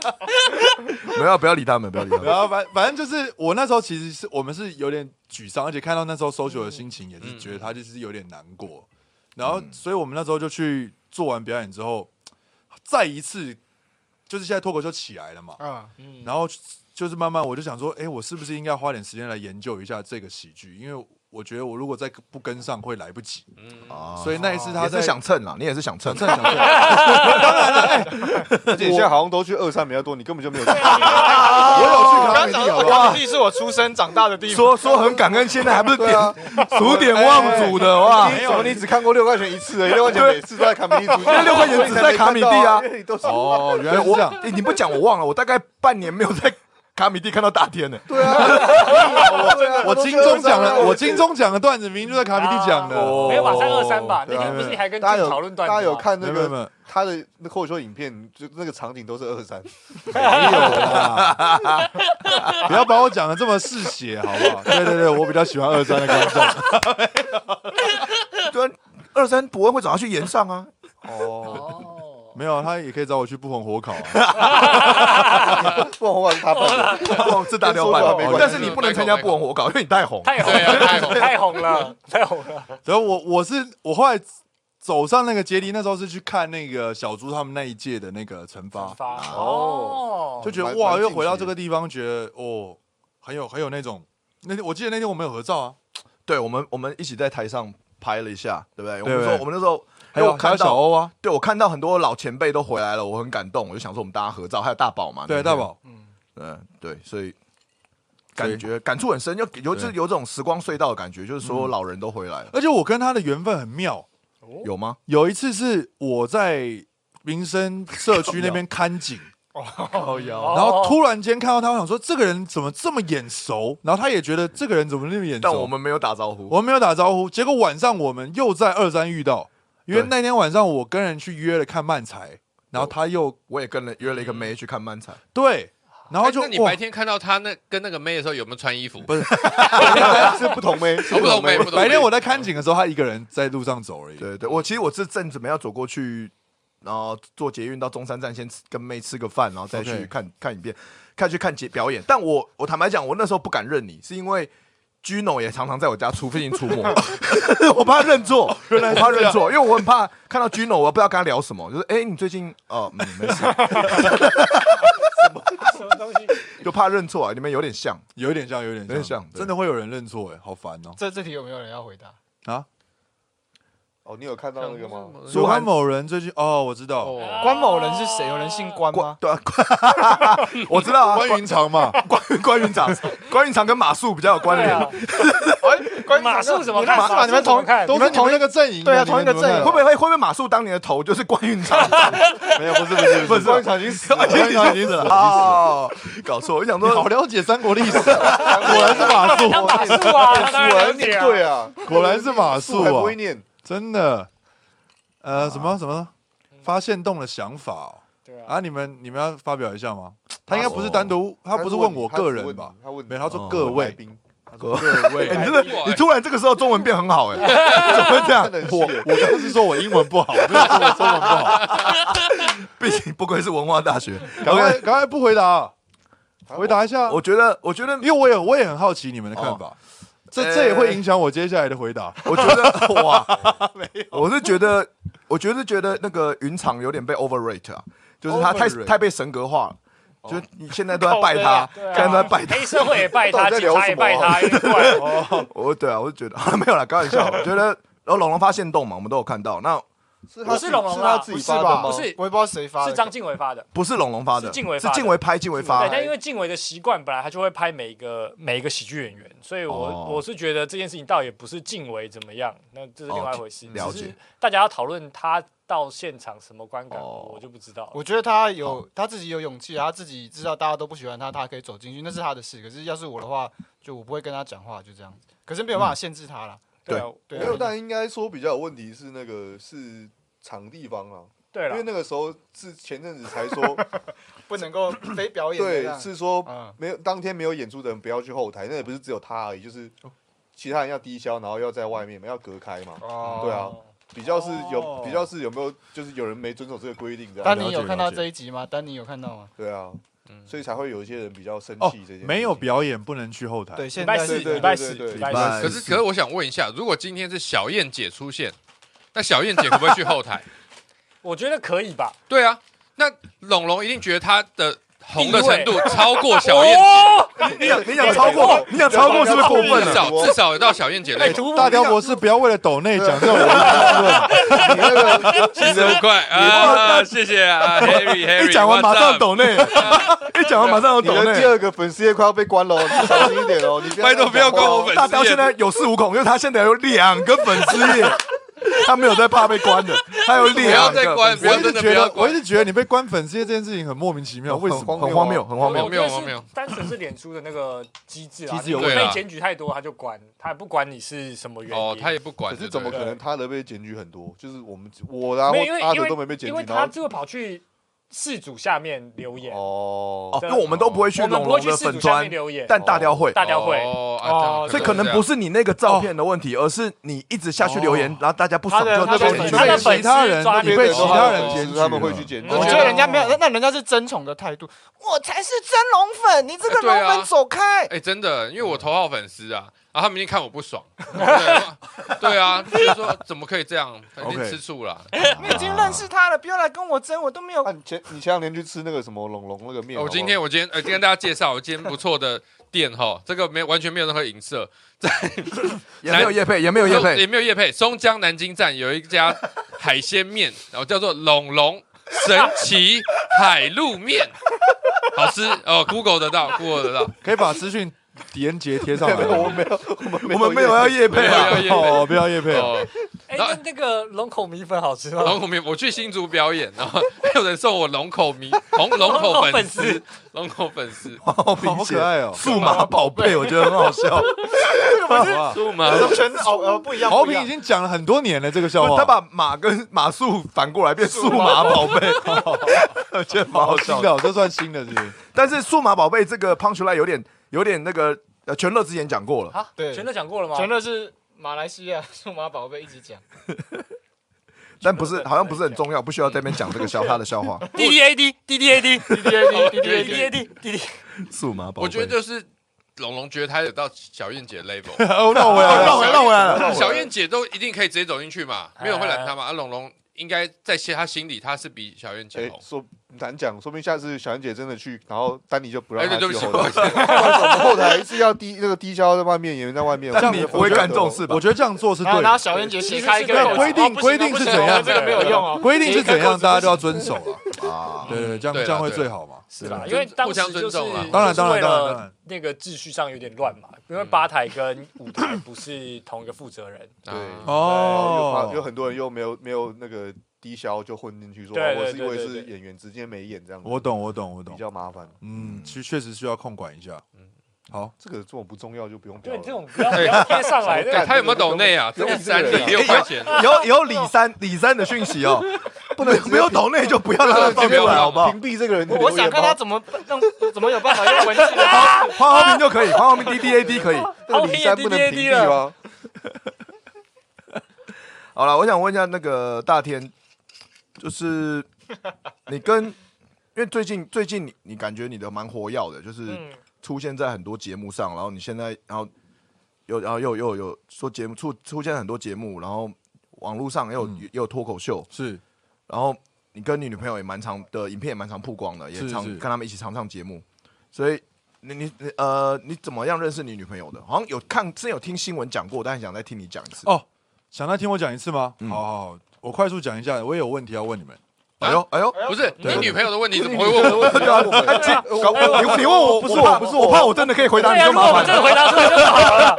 没有不要理他们，不要理他们。然后反反正就是我那时候其实是我们是有点沮丧，而且看到那时候 social 的心情也是觉得他就是有点难过。然后，所以我们那时候就去做完表演之后，再一次就是现在脱口秀起来了嘛。啊，嗯然后就是慢慢我就想说，哎，我是不是应该花点时间来研究一下这个喜剧？因为我觉得我如果再不跟上会来不及。啊所以那一次他在也是想蹭啦，你也是想蹭想，蹭想蹭，当然了，哎，而且你现在好像都去二三比较多，你根本就没有去。我有去我卡米蒂，好不好？卡米蒂是我出生长大的地方。说说很感恩，现在还不是点对啊，数点忘祖的哇你！怎么你只看过六块钱一次而已？六块钱每次都在卡米蒂出现，因为六块钱只在卡米蒂啊因为你都是哦，原来是我这样。欸你不讲我忘了，我大概半年没有在卡米蒂看到大天了。对啊，我金钟奖的，我金钟奖的段子明明就在卡米蒂讲的。哦没有吧？三二三吧？那对啊天不是你还跟大家有俊讨论段子吗大家有看那个他的那口秀影片，就那个场景都是二三。没有啦，不要把我讲的这么嗜血，好不好？对对对，我比较喜欢二三的观众。对啊，二三伯恩会找他去演上啊。哦，哦，没有，他也可以找我去不红火烤啊。不然我是他办的。哇，这大雕版跟说话没关系但是你不能参加不红火烤，因为你太红。太红了，太红了，太红了。然后我我是我后来走上那个阶梯，那时候是去看那个小猪他们那一届的那个惩罚，发哦，就觉得哇，又回到这个地方，觉得哦，很有很有那种。那天我记得那天我们有合照啊，对，我们我们一起在台上拍了一下，对不对？我对们说我们那时候，还有看到，小欧啊，对我看到很多老前辈都回来了，我很感动，我就想说我们大家合照，还有大宝嘛，对大，宝，嗯，对，所以感觉感触很深，有有就是有这种时光隧道的感觉，就是所有老人都回来了，而且我跟他的缘分很妙。有吗？有一次是我在民生社区那边 看景，然后突然间看到他，我想说这个人怎么这么眼熟，然后他也觉得这个人怎么那么眼熟，但我们没有打招呼，我们没有打招呼，结果晚上我们又在二三遇到，因为那天晚上我跟人去约了看漫才，然后他又我也跟了约了一个妹去看漫才，对，然后就哇哎那你白天看到他那跟那个妹的时候有没有穿衣服？不是。是不同妹，不同妹，不同妹。白天我在看景的时候，他一个人在路上走而已。对对，我其实我是正准备要走过去，然后坐捷运到中山站，先吃跟妹吃个饭，然后再去 OK 看看一遍，看去看节表演。但我我坦白讲，我那时候不敢认你，是因为 Gino 也常常在我家出附近出没，我怕认错，我怕认错，因为我很怕看到 Gino，我不知道跟他聊什么，就是哎、欸，你最近哦，嗯，没事，什么东西？就怕认错啊，你们有点像，有一点像，有点像真的会有人认错，哎，好烦哦。这这题有没有人要回答？啊，哦，你有看到那个吗？说他某人最近哦，我知道，哦，关某人是谁？有人姓关吗？对啊，我知道啊，关云长嘛，关关云长，关云长跟马谡比较有关联。关马谡什么你看？你们同看？都是同一个阵营的，对啊同一个阵营会不会会会不会马谡当年的头就是关云长？没有，不是不是不是关云长已经死了，关云长已经死了哦，搞错，我想说好说，了解三国历史啊，果然是马谡，马谡啊，他当然。对啊，果然是马谡啊不会念，真的。呃，什么什么？发现洞的想法哦。对啊，啊？你们你们要发表一下吗？他应该不是单独，他不是问我个人吧？他问你。没有，他说哦。各位，各位。哎，你真的，你突然这个时候中文变很好，哎，怎么会这样？我我刚刚是说我英文不好，没有说我中文不好。毕竟不愧是文化大学。赶快赶快不回答，回答一下。我觉得，我觉得，因为我也我也很好奇你们的看法，这呃这也会影响我接下来的回答。我觉得，哇，没有我是觉得，我觉得觉得那个云长有点被 overrate 啊，就是他太太被神格化了。就是你现在都在拜他，现在都在拜他。黑社会也拜他，警察也聊什么啊拜他，我对啊，我就觉得没有啦，开玩笑。我觉得，然后龙龙发现洞嘛，我们都有看到。那是不是龙龙发的吗？不是我也不知道谁发的。是张静伟发的。不是龙龙发的，是静伟是静伟拍，静伟发对，。但因为静伟的习惯，本来他就会拍每一个每一个喜剧演员，所以我、哦我是觉得这件事情倒也不是静伟怎么样，那这是另外一回事。哦了解大家要讨论他到现场什么观感，哦我就不知道了。我觉得他有他自己有勇气啊，他自己知道大家都不喜欢他，他可以走进去，那是他的事。可是要是我的话，就我不会跟他讲话，就这样子。可是没有办法限制他啦。对啊对没有，但应该说比较有问题是那个是场地方啊，对了，因为那个时候是前阵子才说，不能够 非表演的对，样。是说嗯，没有当天没有演出的人不要去后台，那也不是只有他而已，就是其他人要低消，然后要在外面嘛，要隔开嘛。哦对啊，比较是有哦比较是有没有就是有人没遵守这个规定这样。丹尼有看到这一集吗？丹尼有看到吗？对啊，嗯所以才会有一些人比较生哦气这件事情。没有表演不能去后台。对，礼拜四，现在是礼拜四，对对礼拜礼拜四。可是可是我想问一下，如果今天是小燕姐出现，那小燕姐会不可以去后台？我觉得可以吧。对啊，那龙龙一定觉得她的红的程度超过小燕你想你想超过，你想超过是不是过分至了？少至少有到小燕姐哎，level。突大雕博士不要为了抖内讲这种违论。你那个七十五块啊，谢谢啊，Harry Harry。一讲完马上，抖内，一讲完马上有抖内。的第二个粉丝页快要被关了哦，你小心一点哦，你拜托不要关我粉丝大雕现在有恃无恐，因为他现在有两个粉丝页，他没有在怕被关的，他有不要再关，我一直觉得。我一直觉得你被关粉丝页这件事情很莫名其妙，为什么？很荒谬，很荒谬荒。谬荒谬单纯是脸书的那个机制啊，机制有问题被检举太多他就关，他也不管你是什么原因。哦，他也不管，可是怎么可能他的被检举很多？就是我们我然后阿德都没被检举，因为他就会跑去事主下面留言，哦。哦，因为我们都不会去我们龙龙的粉砖下面，留言，但大雕会。大雕会。哦所以可能不是是你那个照片的问题，而是你一直下去留言哦，然后大家不爽就那边其他人，抓你被其他人哦检举，他们会去检举。我觉得人家没有，那那人家是争宠的态度，我才是真龙粉，你这个龙粉走开。哎，真的，因为我头号粉丝啊，然后他明天看我不爽，对对啊，就是说怎么可以这样，肯定 OK 吃醋了。你已经认识他了，不要来跟我争，我都没有啊，你前你前两天去吃那个什么龙龙那个面，我今天我今天呃，今天跟大家介绍我今天不错的店哈，这个没完全没有任何影射，也没有叶配，也没有叶配。也没有叶配。松江南京站有一家海鲜面，然后叫做龙龙神奇海陆面，好吃哦，Google 得到，Google 得到。可以把资讯连结贴上来。没有，我没有，我们我们没有要叶配啊。哦，不要叶配。哎，那那个龙口米粉好吃吗？龙口米，我去新竹表演，然后还有人送我龙口米，龙龙口粉丝，龙口粉丝，好可爱哦。数码宝贝，我觉得很好笑。好吧是吗？全哦呃不一样，豪不一样。平已经讲了很多年了，这个笑话。他把马跟马术反过来变数码宝贝，我觉得蛮好笑这算新的，是？但是数码宝贝这个 punch line 有点有点那个呃，全乐之前讲过了，啊，对。全乐讲过了吗？全乐是马来西亚数码宝贝一直讲，但不是好像不是很重要，不需要在那边讲这个笑他的笑话。D D A D D D A D D D D A D D D D A D D，A D D D，数码宝贝，我觉得就是龙龙觉得他有到小燕姐 level，哦，绕回来了，绕回绕回来了。小燕姐都一定可以直接走进去嘛，没有人会拦他嘛。啊，龙龙应该在他心里他是比小燕姐哎，红。说难讲，说不定下次小燕姐真的去，然后丹尼就不让哎，她去后台。不好意思。不然我们 后台是要低那个低消在外面，演员在外面，但你不会干这种事吧我？觉得这样做是对的。然后小燕姐写开一个规定规定是怎样这个没有用哦，规定是怎样，大家都要遵守啊。啊，对对，这样这样会最好嘛。是啦，因为当时互相就是尊重啦当然当然当然那个秩序上有点乱嘛，因为吧台跟舞台不是同一个负责人，对啊哦有有很多人又没有没有那个低消就混进去说，我是因为对对对是演员，直接没演这样子，我懂，我懂，我懂比懂。较麻烦。嗯，其实确实需要控管一下。嗯好，这个这种不重要就不用对。这种不要不要贴上来，干哎，他有没有抖内啊？不用这个三不用里六块钱，以后以后李三李三的讯息哦，不能没有抖内就不要让他放出来，好不好？屏蔽这个人我想看他怎么让，怎么有办法用文字来 黄浩明就可以，黄浩明 D D A D 可以。那个李三不能屏蔽吗？好了，我想问一下那个大天，就是你跟，因为最近最近你你感觉你的蛮活跃的，就是嗯，出现在很多节目上，然后你现在然后又然后又又有说节目出出现很多节目，然后网络上也有、嗯也有脱口秀，是然后你跟你女朋友也蛮常的影片也蛮常曝光的，也常是是跟他们一起常上节目，所以你你你呃你怎么样认识你女朋友的？好像有看之前有听新闻讲过，但是想再听你讲一次。哦，想再听我讲一次吗？嗯好好好，我快速讲一下，我也有问题要问你们。哎呦哎呦，不是你女朋友的问题，怎么会问我？对啊，搞你你问我，不是我不是我我怕我真的可以回答你就麻烦真的。回答出来就好了。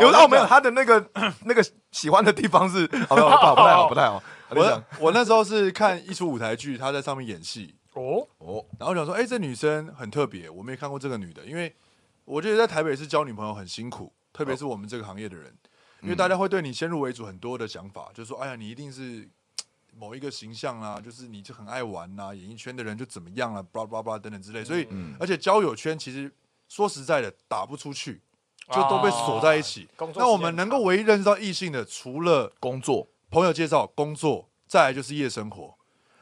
有哦没有他的那个 那个喜欢的地方是，好不好？不太好，不太好。我我那时候是看一出舞台剧，她在上面演戏，哦，哦，然后想说，哎、这女生很特别，我没看过这个女的，因为我觉得在台北是交女朋友很辛苦，特别是我们这个行业的人，因为大家会对你先入为主很多的想法，就是说，哎呀，你一定是某一个形象啊，就是你就很爱玩啊，演艺圈的人就怎么样了、啊，巴拉巴拉等等之类，所以，嗯而且交友圈其实说实在的打不出去，就都被锁在一起。那我们能够唯一认识到异性的，除了工作朋友介绍、工作，再来就是夜生活。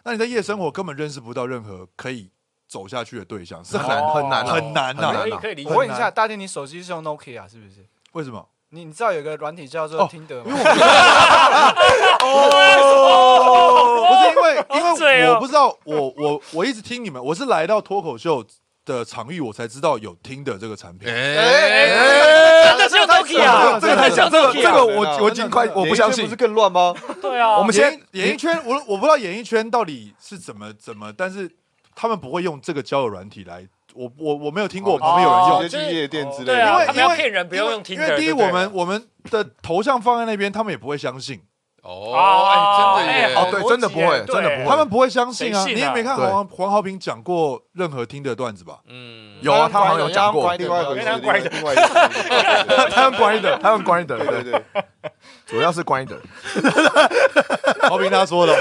那你在夜生活根本认识不到任何可以走下去的对象，是这很很难哦很难啊很难呐、可以可以理解。我问一下，大天，你手机是用 Nokia 是不是？为什么？你你知道有个软体叫做哦听得吗？不是因为，因为我不知道，我我我一直听你们，我是来到脱口秀的场域，我才知道有听的这个产品。哎，真的是有 Toki 啊这个太像，这个这个我我已已经快我不相信不是。更乱吗？对啊，我们先演演艺圈，我我不知道演艺圈到底是怎么怎么，但是他们不会用这个交友软体来。我我我没有听过，我旁边有人用哦直。接去夜店之类的。因为他们要因为骗人不用用因为第一，我们我们的头像放在那边，他们也不会相信。哦，哎，真的耶，哦对真的不会真的不会他们不会相信啊！你也没看黄黄豪平讲过任何听的段子吧？嗯，有啊，他好像有讲过，另外一回事，因为他另外乖的另外一回事。他用 grinder，他用 grinder，对对，对对，主要是 grinder。豪平他说的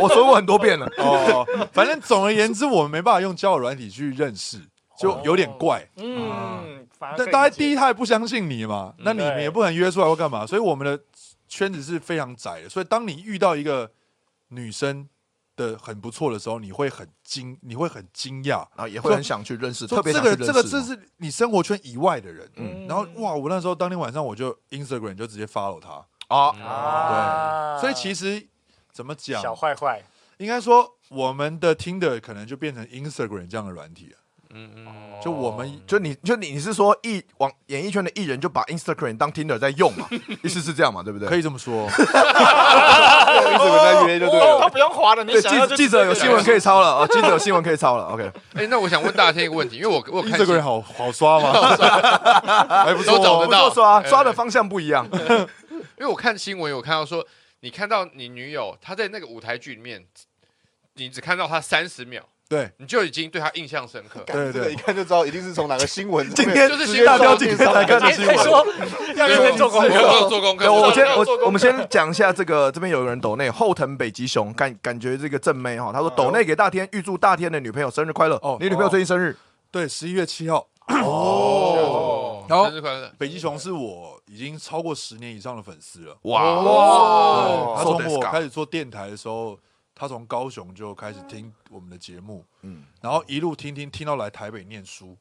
我说过很多遍了。哦。反正总而言之，我们没办法用交友软体去认识，就有点怪。嗯，反而但大家第一他也不相信你嘛，那你们也不能约出来或干嘛，所以我们的圈子是非常窄的。所以当你遇到一个女生的很不错的时候，你会很惊，你会很惊讶，然后也会很想去认识，说特别这个这个这是你生活圈以外的人。嗯然后哇，我那时候当天晚上我就 Instagram 就直接 follow 他，啊，对，所以其实怎么讲，小坏坏，应该说我们的 Tinder 可能就变成 Instagram 这样的软体了。嗯嗯，就我们就你就你你是说艺往演艺圈的艺人就把 Instagram 当 Tinder 在用嘛？意思是这样嘛？对不对？可以这么说。一直 在约就对了。都都不用滑了，你对，想要记记者有新闻可以抄了啊，记者有新闻可以抄了。OK，哎，那我想问大家一个问题，因为我我有看 Instagram 好好刷吗？还不错哦都找得到刷哎刷的方向不一样。因为我看新闻有看到说，你看到你女友她在那个舞台剧里面，你只看到她三十秒，对你就已经对他印象深刻。对对一，看就知道一定是从哪个新闻。今天就是直接大标照今天才看的新闻。可以说 要认真做功有课。有做功课。我先我我们先讲一下这个，这边有个人抖内后藤北极熊，感感觉这个正妹哈，他说抖内给大天，预祝大天的女朋友生日快乐。哦你女朋友最近生日对，十一月七号，哦，然后生日快乐。北极熊是我已经超过十年以上的粉丝了。哇对他从我开始做电台的时候，他从高雄就开始听我们的节目，嗯。然后一路听听听到来台北念书，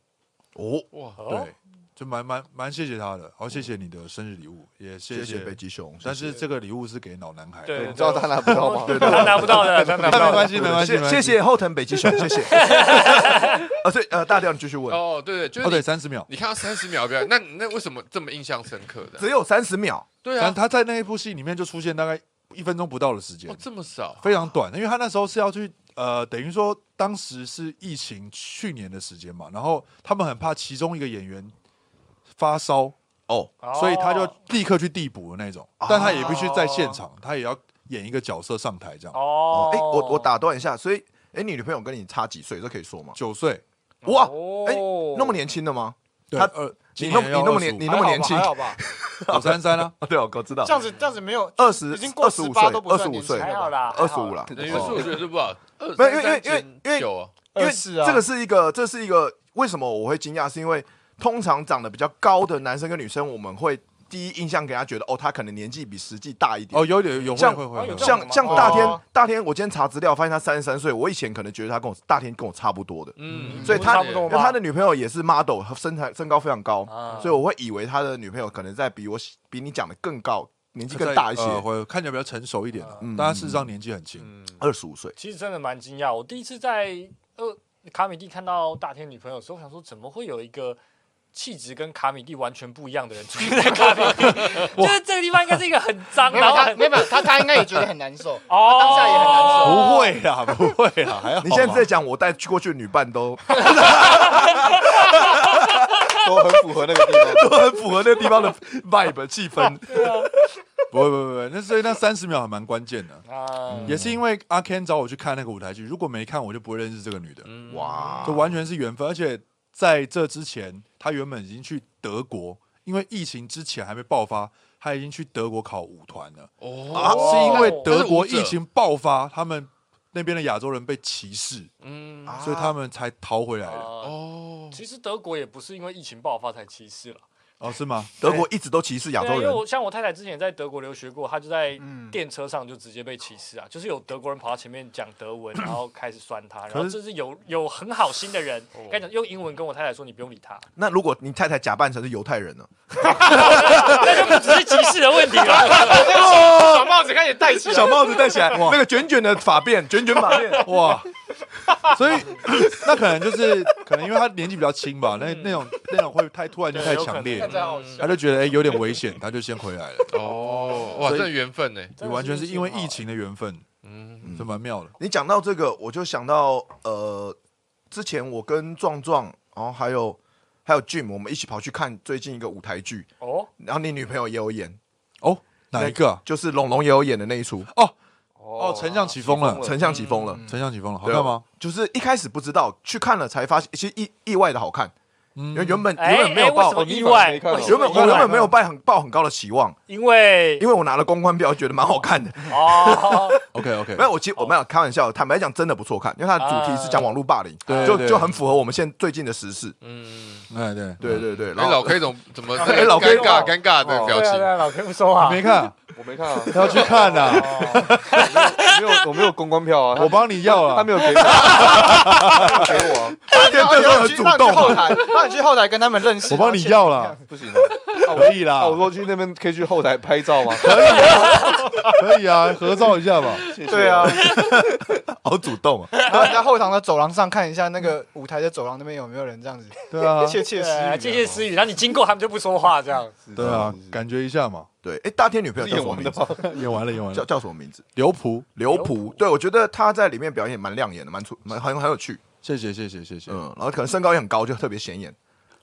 哦，哇，对，就蛮蛮蛮谢谢他的，好谢谢你的生日礼物，也谢谢谢北极熊，但是这个礼物是给老男孩，对你知道他拿不到吗？他拿不到的，他拿不到的。那没关系，没关系，谢谢后藤北极熊，谢谢。啊，对，呃，大调你继续问，哦，对对，就哦，对，三十秒。你看到三十秒表演，那那为什么这么印象深刻的？只有三十秒，对啊，但他在那一部戏里面就出现大概一分钟不到的时间哦，，这么少，非常短，因为他那时候是要去呃，等于说当时是疫情去年的时间嘛，然后他们很怕其中一个演员发烧，哦，所以他就立刻去递补的那种，但他也必须在现场，他也要演一个角色上台这样。哦哎，我我打断一下，所以，哎，你女朋友跟你差几岁？这可以说吗？九岁，哇，哦哎，那么年轻的吗？对，他呃，你那么年要25你那么年你那么年轻。还好吧？我 三三啊，啊，对哦，我知道。这，样子这样子没有二十已经过十二十五岁八都不算25岁。年轻了吧？还好啦，二十五了，等于数学是不好，二 没有因为因为三因为因为是啊，这个是一个，这是一个，为什么我会惊讶？是因为通常长得比较高的男生跟女生，我们会第一印象给他觉得，哦，他可能年纪比实际大一点。哦，有点有会像会会会，像像大天哦，大天，我今天查资料发现他三十三岁，我以前可能觉得他跟我大天跟我差不多的，嗯，所以他他的女朋友也是 model，身材身高非常高，啊所以我会以为他的女朋友可能在比我比你讲的更高，年纪更大一些，呃会看起来比较成熟一点啊嗯，但他事实上年纪很轻。二十五岁。其实真的蛮惊讶。我第一次在呃卡米蒂看到大天女朋友的时候，我想说怎么会有一个气质跟卡米蒂完全不一样的人出现在卡米蒂？就是这个地方应该是一个很脏，没有他然后很没有他他应该也觉得很难受，他，当下也很难受不会啦，不会啦，还好吧。你现在在讲我带过去的女伴都 都很符合那个地方。都很符合那个地方的 vibe 气氛。不会不会不会，那所以那三十秒还蛮关键的，啊，也是因为阿 Ken 找我去看那个舞台剧，如果没看我就不会认识这个女的，嗯哇这完全是缘分。而且在这之前，他原本已经去德国，因为疫情之前还没爆发，他已经去德国考舞团了。哦，是因为德国疫情爆发，他们那边的亚洲人被歧视，嗯，所以他们才逃回来的。哦，哦，其实德国也不是因为疫情爆发才歧视了，哦，是吗？德国一直都歧视亚洲人。因为我像我太太之前在德国留学过，她就在嗯电车上就直接被歧视啊，就是有德国人跑到前面讲德文，然后开始酸她，然后就是有有很好心的人，跟你讲用英文跟我太太说你不用理他，那如果你太太假扮成是犹太人呢？那就不只是歧视的问题了。小帽子开始戴起来，小帽子戴起来，那个卷卷的发辫，卷卷发辫。哇，所以那可能就是可能因为他年纪比较轻吧，那那种那种会太突然就太强烈他就觉得哎、有点危险，他就先回来了。哦，哇，这缘分呢，你完全是因为疫情的缘分，嗯，这蛮妙的。你讲到这个，我就想到呃，之前我跟壮壮，然后还有还有 Jim，我们一起跑去看最近一个舞台剧，哦，然后你女朋友也有演，哦，哪一个啊？就是龙龙也有演的那一出，哦，丞相起风了，丞相起风了。丞相起风了，好看吗？就是一开始不知道，去看了才发现，其实意意外的好看。因为嗯，原本哎原本没有抱哎为什，么哦你意外？原本我原本没有抱很抱很高的期望，因为因为我拿了公关票，觉得蛮好看的。哦，OK OK，没有，我其实我没有开玩笑，坦白讲真的不错看，因为它的主题是讲网络霸凌，就就很符合我们现最近的时事。嗯，哎对，对对对，哎，然后老 K 怎么怎么哎老 K 尴尬尴尬的表情？老 K 不说话。没看，我没看啊，要去看啊，我没有我没有公关票啊，我帮你要了。他没有给我，他没有给我啊，今天这时候很主动嘛，后台，让你去后台跟他们认识。我帮你要了，不行啊，可以啦啊，我说去那边可以去后台拍照吗？可以啊，合照一下吧。对啊，，好主动啊！然后你在后堂的走廊上看一下那个舞台的走廊那边有没有人这样子对啊，窃窃私对啊语。窃窃私语，然后你经过他们就不说话，这样。对啊，感觉一下嘛。对，哎，大天女朋友叫什演么名字？完的吗？演完了，演完叫了。叫什么名字？刘璞，刘璞。对，我觉得她在里面表演蛮亮眼的，蛮出蛮很很有趣。谢谢谢谢谢谢。嗯，然后可能身高也很高，就特别显眼。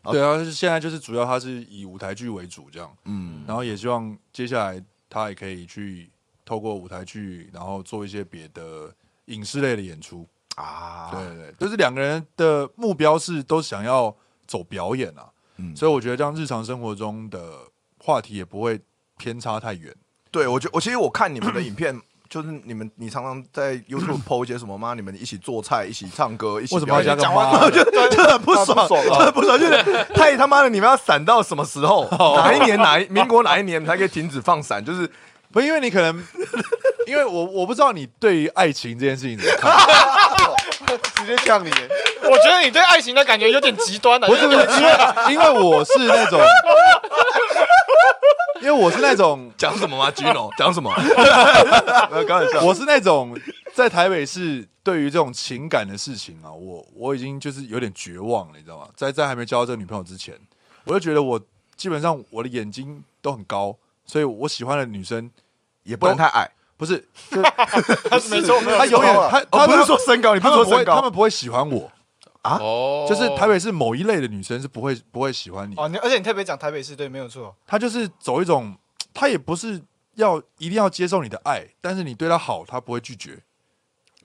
对啊，就是现在就是主要他是以舞台剧为主这样，嗯，然后也希望接下来他也可以去透过舞台剧，然后做一些别的影视类的演出。啊，对对，对就是两个人的目标是都想要走表演啊，嗯所以我觉得这样日常生活中的话题也不会偏差太远。对，我觉我其实我看你们的影片，就是你们你常常在 YouTube PO 一些什么吗？你们一起做菜，一起唱歌，一起为什么要加表演个妈的？就 就很不爽，不爽啊就很不爽，就是太他妈的，你们要闪到什么时候？哦哪一年哪一民国哪一年才可以停止放闪？就是不，因为你可能，因为我我不知道你对于爱情这件事情怎么看。直接呛你，我觉得你对爱情的感觉有点极端了。不是不是，因为因为我是那种，因为我是那种，讲什么吗？Gino 讲什么？没 有开玩笑。我是那种在台北市对于这种情感的事情啊，我我已经就是有点绝望了，你知道吗？在在还没交到这个女朋友之前，我就觉得我基本上我的眼睛都很高，所以我喜欢的女生也不能太矮。不是，就没错，没有她永远她哦，不是说身高，你不是说身高，他们不会喜欢我，哦，就是台北市某一类的女生是不会不会喜欢你，哦，你而且你特别讲台北市，对，没有错。她就是走一种，她也不是要一定要接受你的爱，但是你对她好，她不会拒绝。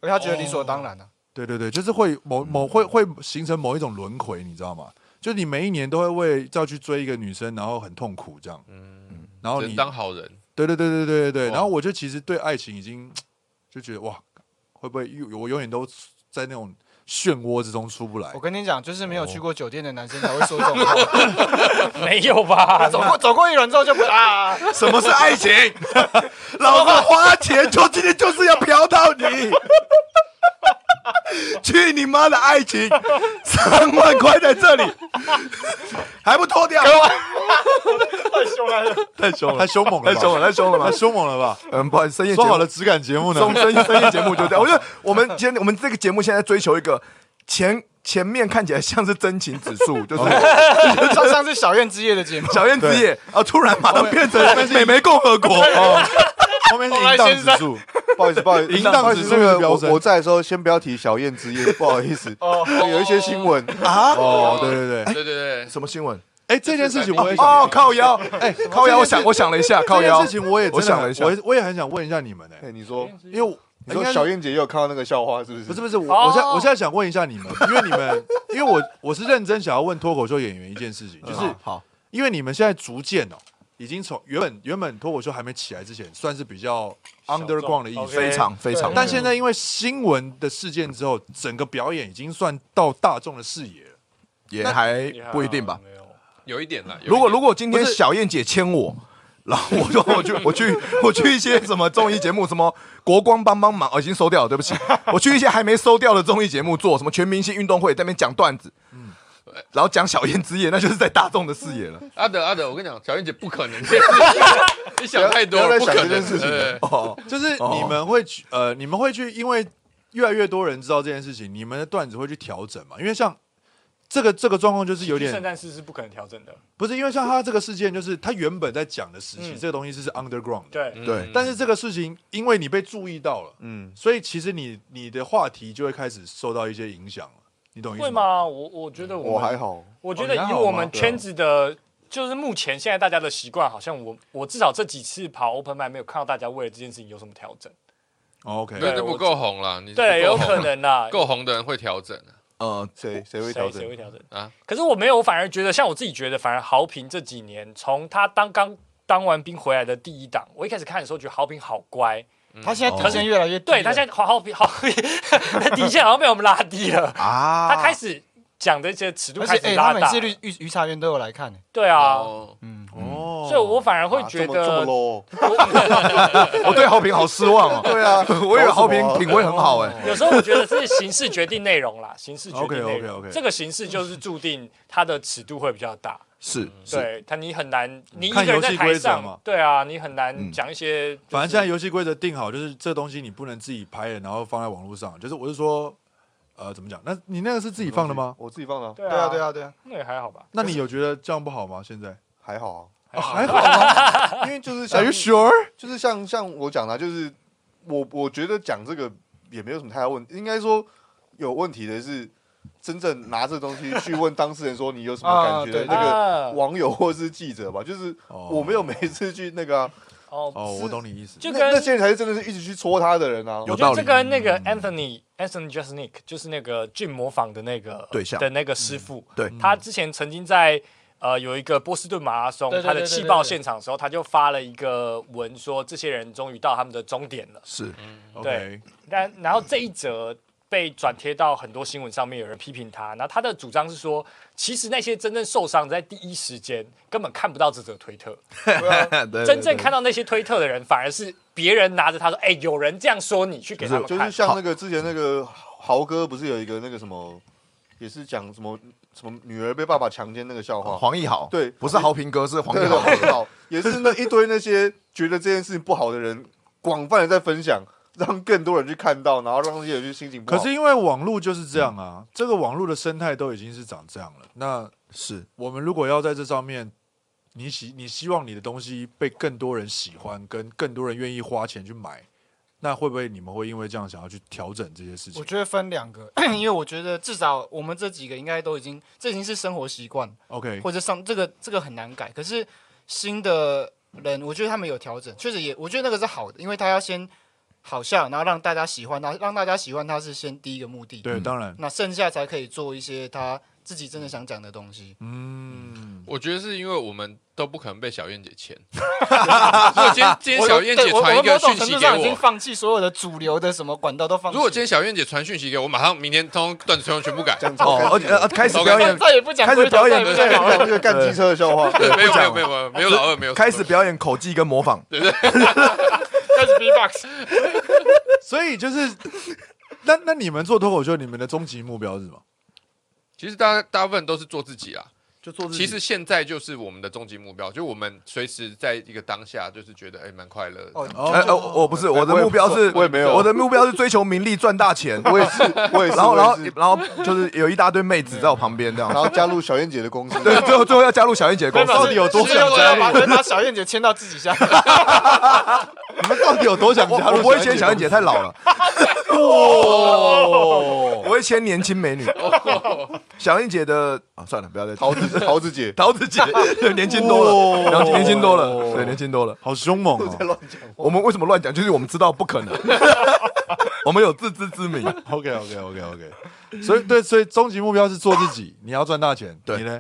而且他觉得理所当然啊。对对对，就是会某某会会形成某一种轮回，你知道吗？就是你每一年都会为要去追一个女生，然后很痛苦这样，嗯，然后你当好人，对对对对对对对，然后我就其实对爱情已经就觉得哇，会不会又我永远都在那种漩涡之中出不来我？跟你讲，就是没有去过酒店的男生才会说这种话。没有吧？走过走过一轮之后就不啊，什么是爱情？老子花钱就今天就是要嫖到你。去你妈的爱情！三万块在这里，还不脱掉？太凶了。太凶太凶猛了，太凶了，太凶了吧太？凶猛了吧？嗯，不好意思，深夜说好了质感节目呢？深深深夜节目就这样。我觉得我们今天我们这个节目现在追求一个前前面看起来像是真情指数，就是上上次小燕之夜的节目，小燕之夜，啊，突然马上变成美眉共和国。哦，后面是淫荡指数，不好意思，不好意思，淫荡指数那个我我在的时候，先不要提小燕之夜，不好意思，哦，有一些新闻啊，哦，对对对，对对对，什么新闻？哎，这件事情我也想，哦，靠腰，哎，靠腰，我想我想了一下，靠腰这件事。情我也我想了一下我也我也很想问一下你们哎，哎，你说，因为我你说小燕姐也有看到那个笑话是不是？不是不是，我哦我现在我现在想问一下你们，因为你们，因为我我是认真想要问脱口秀演员一件事情，就是嗯好，因为你们现在逐渐哦，已经从原本原本脱口秀还没起来之前，算是比较 underground 的意思，非常非常但现在因为新闻的事件之后，整个表演已经算到大众的视野了。也还不一定吧。没有有一点啦。如果如果今天小燕姐签我，然后我就 我去我去我去一些什么综艺节目，什么国光帮帮忙，哦，已经收掉了，对不起。我去一些还没收掉的综艺节目做，什么全明星运动会，在那边讲段子，嗯然后讲小燕之夜，那就是在大众的视野了。阿德阿德，我跟你讲，小燕姐不可能你想太多了，不可能这件事情就是你们会去呃，你们会去，因为越来越多人知道这件事情，你们的段子会去调整嘛？因为像这个这个状况就是有点圣战士是不可能调整的。不是，因为像他这个事件，就是他原本在讲的时期，嗯这个东西是是 underground 的，对，嗯对但是这个事情因为你被注意到了，嗯，所以其实你你的话题就会开始受到一些影响了，你懂意思会？吗？我我觉得我还好，我觉得以我们圈子的，就是目前现在大家的习惯，好像我我至少这几次跑 open mic 没有看到大家为了这件事情有什么调整。哦 OK，因为这不够红了，你对，有可能啦。够红的人会调整呃，谁谁会调整？谁会调整啊？可是我没有，我反而觉得，像我自己觉得，反而豪平这几年，从他当刚当完兵回来的第一档，我一开始看的时候觉得豪平好乖，他现在底线越来越低，对他现在豪豪平豪平 底线好像被我们拉低了，啊，他开始讲的一些尺度开而且哎，始拉大他每次，渔渔渔茶园都有来看，对啊，哦。嗯，哦，所以我反而会啊觉得，low，我对好评好失望啊。对啊，我以为好评品味很好哎。有时候我觉得是形式决定内容啦，形式决定内容。OK，OK，OK。这个形式就是注定它的尺度会比较大。是是，对他，你很难，你一看个人在台游戏规则嘛。上，对啊，你很难嗯。讲一些。反正现在游戏规则定好，就是这东西你不能自己拍了，然后放在网络上。就是我是说，呃，怎么讲？那你那个是自己放的吗？我自己放的啊，对对啊，对啊，对啊，那也还好吧。那你有觉得这样不好吗？现在还好啊，哦还好吗？因为就是像 Are you sure？就是像像我讲的啊，就是我我觉得讲这个也没有什么太大问题，应该说有问题的是真正拿这东西去问当事人说你有什么感觉那个啊网友或是记者吧，就是哦我没有每次去那个啊、哦，哦，我懂你意思。就跟那那些人才是真的是一直去戳他的人啊。有我觉得这跟那个 Anthony Anthony Jeselnik 就是那个 Jim 模仿的那个对象的那个师傅，对。他之前曾经在呃有一个波士顿马拉松，对对他的气爆对。对对现场的时候，他就发了一个文说这些人终于到他们的终点了。是。OK，但然后这一则被转贴到很多新闻上面，有人批评他。然后他的主张是说，其实那些真正受伤在第一时间根本看不到这则推特，真正看到那些推特的人，反而是别人拿着他说：“哎、有人这样说你，去给他们看。”就是像那个之前那个豪哥不是有一个那个什么，也是讲什么什么女儿被爸爸强奸那个笑话。黄奕豪，对不是豪平哥，是黄对义豪。也是那一堆那些觉得这件事情不好的人，广泛的在分享，让更多人去看到，然后让这些人去心情不好。可是因为网络就是这样啊，这个网络的生态都已经是长这样了。那是我们如果要在这上面，你希你希望你的东西被更多人喜欢，跟更多人愿意花钱去买，那会不会你们会因为这样想要去调整这些事情我？觉得分两个，因为我觉得至少我们这几个应该都已经，这已经是生活习惯，OK，或者上这个这个很难改。可是新的人，我觉得他们有调整，确实也，我觉得那个是好的，因为他要先好笑，然后让大家喜欢他，让大家喜欢他是先第一个目的。对，当然，那剩下才可以做一些他自己真的想讲的东西。嗯，我觉得是因为我们都不可能被小燕姐牵。如果今天今天小燕姐我传一个讯息给我已经，放弃所有的主流的什么管道都放。如果今天小燕姐传讯息给我，马上明天通段子全全部改。哦，而且呃开始表演，再也不讲开始表演再也不讲老二讲那个干机车的笑话，对，没有不讲没有没有没有没有老二没有开始表演口技跟模仿。开始 B-box。所以就是，那那你们做脱口秀，你们的终极目标是什么？其实大大部分都是做自己啊。就做自己。其实现在就是我们的终极目标，就我们随时在一个当下，就是觉得哎蛮快乐的。哦，哦我不是我的目标是，我也没有我的目标是追求名利赚大钱。我也是，我也是。然后然后然后就是有一大堆妹子在我旁边这样。然后加入小燕姐的公司。对，最后最后要加入小燕姐的公司。到底有多是想加入？把把小燕姐签到自己下。你们到底有多想我加入？我不会签小燕姐，太老了。哦我会签年轻美女。小燕姐的啊，算了，不要再桃子桃子姐，桃子姐，对，年轻多了，然后年轻多了，对，年轻多了。好凶猛哦在！乱讲我们为什么乱讲？就是我们知道不可能，我们有自知之明。OK OK OK OK，所以对，所以终极目标是做自己，你要赚大钱。对你呢？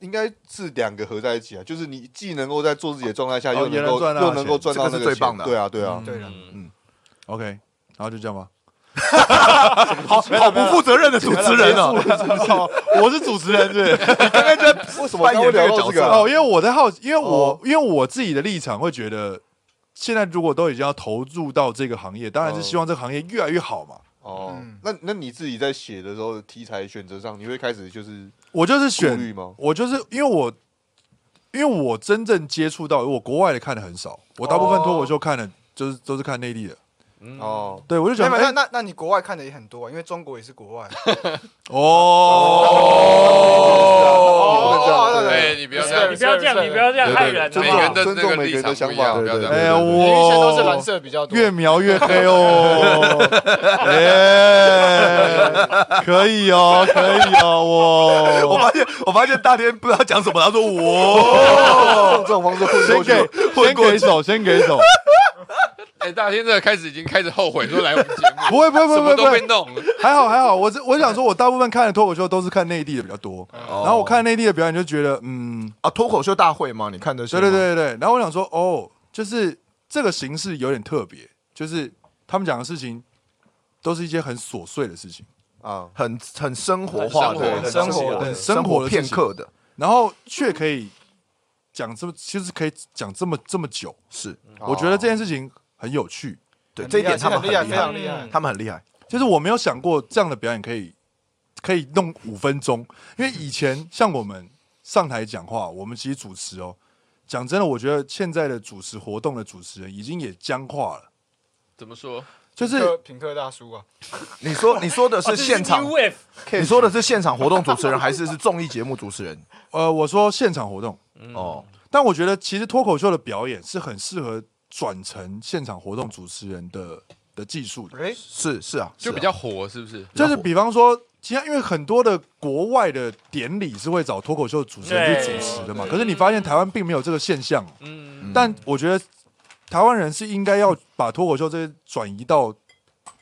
应该是两个合在一起啊，就是你既能够在做自己的状态下，哦又能够又能够赚到那个钱最棒的啊对啊，对啊。对的，嗯，OK，然后就这样吧。好好不负责任的主持人哦。哦 我是主持人，是不是你刚刚在为什么刚刚聊到这个啊？哦，因为我在好奇，因为我、哦因为我自己的立场会觉得，现在如果都已经要投入到这个行业，当然是希望这个行业越来越好嘛。哦嗯，那那你自己在写的时候，题材选择上，你会开始就是我就是选，虑吗？我就是因为我因为我真正接触到我国外的看的很少，我大部分脱口秀看的就是都是看内地的。嗯哦，对，我就没有，想，哎那那那你国外看的也很多啊，因为中国也是国外。哦，对哎，你不要这样你不要这样，你不要这样害人，好尊不好？每个人的尊重每那个人的想法场不要这哎呀，样。演艺圈都是蓝我色比较多。越描越黑哦，哎，可以哦，可以哦，我我发现，我发现大天不知道讲什么，他说我用这种方式混先过去给，先给手，先给手，哎，大天这个开始已经开始后悔说来我们节目，不会不会不什么都会不会，被弄了。还好还好，我是我想说，我大部分看的脱口秀都是看内地的比较多，然后我看内地的表演就觉得，嗯，啊脱口秀大会吗？你看的是对对对对，然后我想说，哦，就是这个形式有点特别，就是他们讲的事情都是一些很琐碎的事情，啊，很很生活化的、很很生活的很生生活片刻的，然后却可以讲这么，其实可以讲这么这么久，是我觉得这件事事情很有趣。对这一点他们很厉害，非常厉害。他们很厉害。就是我没有想过这样的表演可以可以弄五分钟，因为以前像我们上台讲话，我们其实主持哦，讲真的，我觉得现在的主持活动的主持人已经也僵化了，怎么说？就是品客大叔啊，你说你说的是现场，你说的是现场活动主持人，还是是综艺节目主持人？呃，我说现场活动，哦，但我觉得其实脱口秀的表演是很适合转成现场活动主持人的的技术的，哎，是是啊，就比较火，是不是？就是比方说，其实因为很多的国外的典礼是会找脱口秀主持人去主持的嘛，可是你发现台湾并没有这个现象。嗯，但我觉得台湾人是应该要把脱口秀这些转移到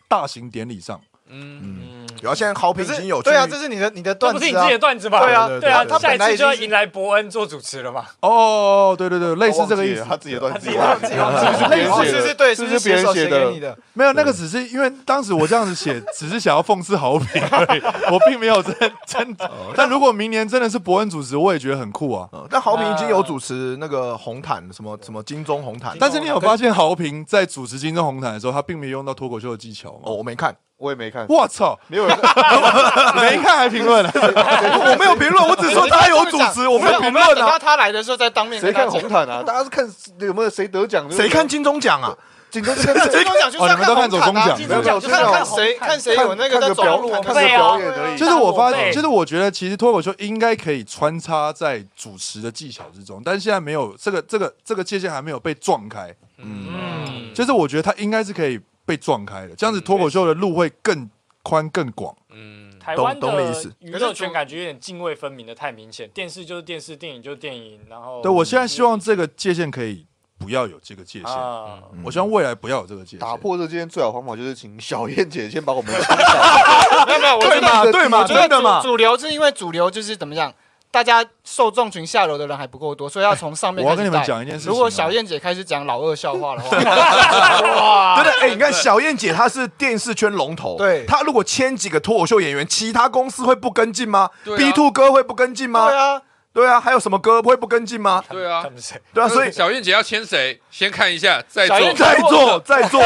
大型典礼上。嗯，嗯，有啊，现在好评已经有对啊，这是你的你的段子啊不是你自己的。段子吧？对啊对啊，他下一本来已经次就要迎来伯恩做主持了嘛。哦，对对对，类似这个意思。他自己的段子他自己忘记忘记是不是别人写的哦是是对，是不是别人写的你的？没有，那个只是因为当时我这样子写，只是想要讽刺好评而已，我并没有真真。但如果明年真的是伯恩主持，我也觉得很酷啊。但好评已经有主持那个红毯，什么什么金钟红毯，但是你有发现豪平在主持金钟红毯的时候，他并没有用到脱口秀的技巧哦，我没看，我也没看，我操，没有人 没看还评论了。我没有评论，我只说他有主持，我没有评论啊等到。他来的时候再当面谁。看红毯啊？大家是看有没有谁得奖？谁看金钟奖啊？金钟奖金钟奖就是要哦你们都看红毯啊走钟奖金钟奖就是要看谁看谁有那个在走路看个表演而已。就是我发现，就是我觉得其实脱口秀应该可以穿插在主持的技巧之中，但是现在没有这个这个这个界限还没有被撞开。嗯，就是我觉得他应该是可以被撞开的，这样子脱口秀的路会更宽更广。嗯，台湾的懂懂你意思娱乐圈感觉有点泾渭分明的太明显，电视就是电视，电影就是电影，然后对我现在希望这个界限可以不要有这个界限，啊，我希望未来不要有这个界限。打破这界限最好方法就是请小燕姐先把我们。没有没有，我觉得对嘛对嘛，我觉得真的嘛主。主流是因为主流就是怎么讲，大家受众群下流的人还不够多，所以要从上面我要跟你们讲一件事情啊如果小燕姐开始讲老二笑话的话，哇，真的，哎、你看小燕姐她是电视圈龙头，对她如果签几个脱口秀演员，其他公司会不跟进吗、啊 b Two 哥会不跟进吗？对啊，对啊，还有什么歌会不跟进吗？对啊他，们谁？对啊，所以小燕姐要签谁？先看一下，再做再做再做，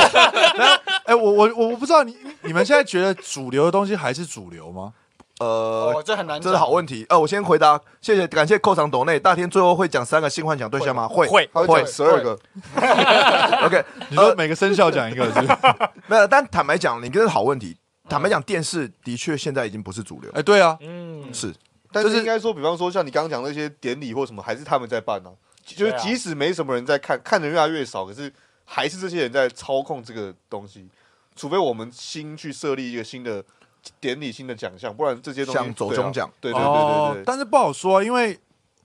哎，我我我我不知道你你们现在觉得主流的东西还是主流吗？呃哦，，这很难，这是好问题。呃，我先回答，谢谢，感谢扣长斗内。大天最后会讲三个性幻想对象吗？会会他会讲十二个，OK，你说每个生肖讲一个是是？没有，但坦白讲，你这是好问题。坦白讲，电视的确现在已经不是主流，哎，对啊，嗯，是但是是应该说，比方说像你刚刚讲那些典礼或什么，还是他们在办呢、就是即使没什么人在看，看的越来越少，可是还是这些人在操控这个东西。除非我们新去设立一个新的典礼、性的奖项，不然这些东西像走中奖，对啊对对。但是不好说啊，因为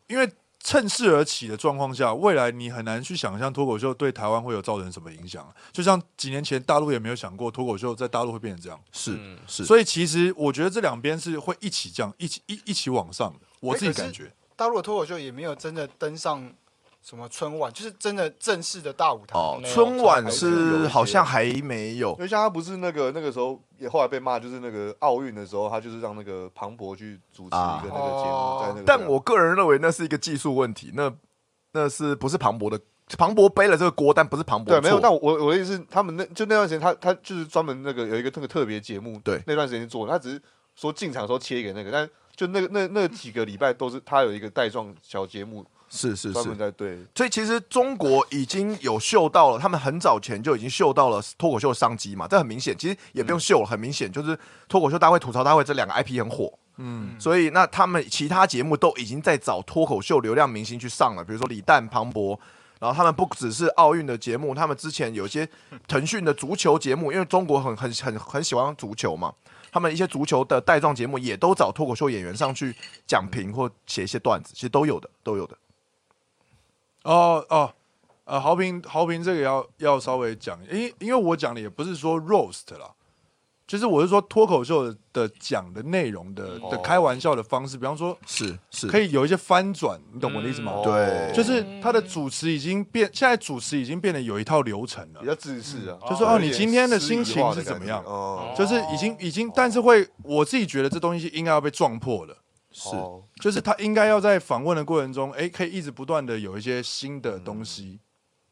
因为趁势而起的状况下，未来你很难去想象脱口秀对台湾会有造成什么影响啊。就像几年前大陆也没有想过脱口秀在大陆会变成这样，是嗯是，所以其实我觉得这两边是会一起这样，一起一一起往上的。我自己感觉，大陆的脱口秀也没有真的登上什么春晚，就是真的正式的大舞台。哦，春晚是好像还没有因为像他不是那个那个时候也后来被骂，就是那个奥运的时候，他就是让那个庞博去主持一个那个节目，在那个。但我个人认为那是一个技术问题，那那是不是庞博的？庞博背了这个锅，但不是庞博对没有。错但我我的意思是，他们那就那段时间，他他就是专门那个有一个那个特别节目，对那段时间做，他只是说进场的时候切给那个，但就那个那那几个礼拜都是他有一个带状小节目，是是是专门，在对。所以其实中国已经有嗅到了，他们很早前就已经嗅到了脱口秀的商机嘛，这很明显。其实也不用嗅了，很明显就是脱口秀大会、吐槽大会这两个 IP 很火，嗯，所以那他们其他节目都已经在找脱口秀流量明星去上了，比如说李诞、庞博。然后他们不只是奥运的节目，他们之前有些腾讯的足球节目，因为中国很很很很喜欢足球嘛，他们一些足球的带状节目也都找脱口秀演员上去讲评或写一些段子，其实都有的，都有的。哦哦，呃，豪平豪平这个要要稍微讲，因为因为我讲的也不是说 roast 啦，就是我是说脱口秀的的讲的内容的的开玩笑的方式，比方说是是，可以有一些翻转，你懂我的意思吗？哦对。就是他的主持已经变，现在主持已经变得有一套流程了。比。较自私啊，就说哦你今天的心情是怎么样？哦，就是已经已经，但是会我自己觉得这东西应该要被撞破了，是哦就是他应该要在访问的过程中，哎，可以一直不断的有一些新的东西，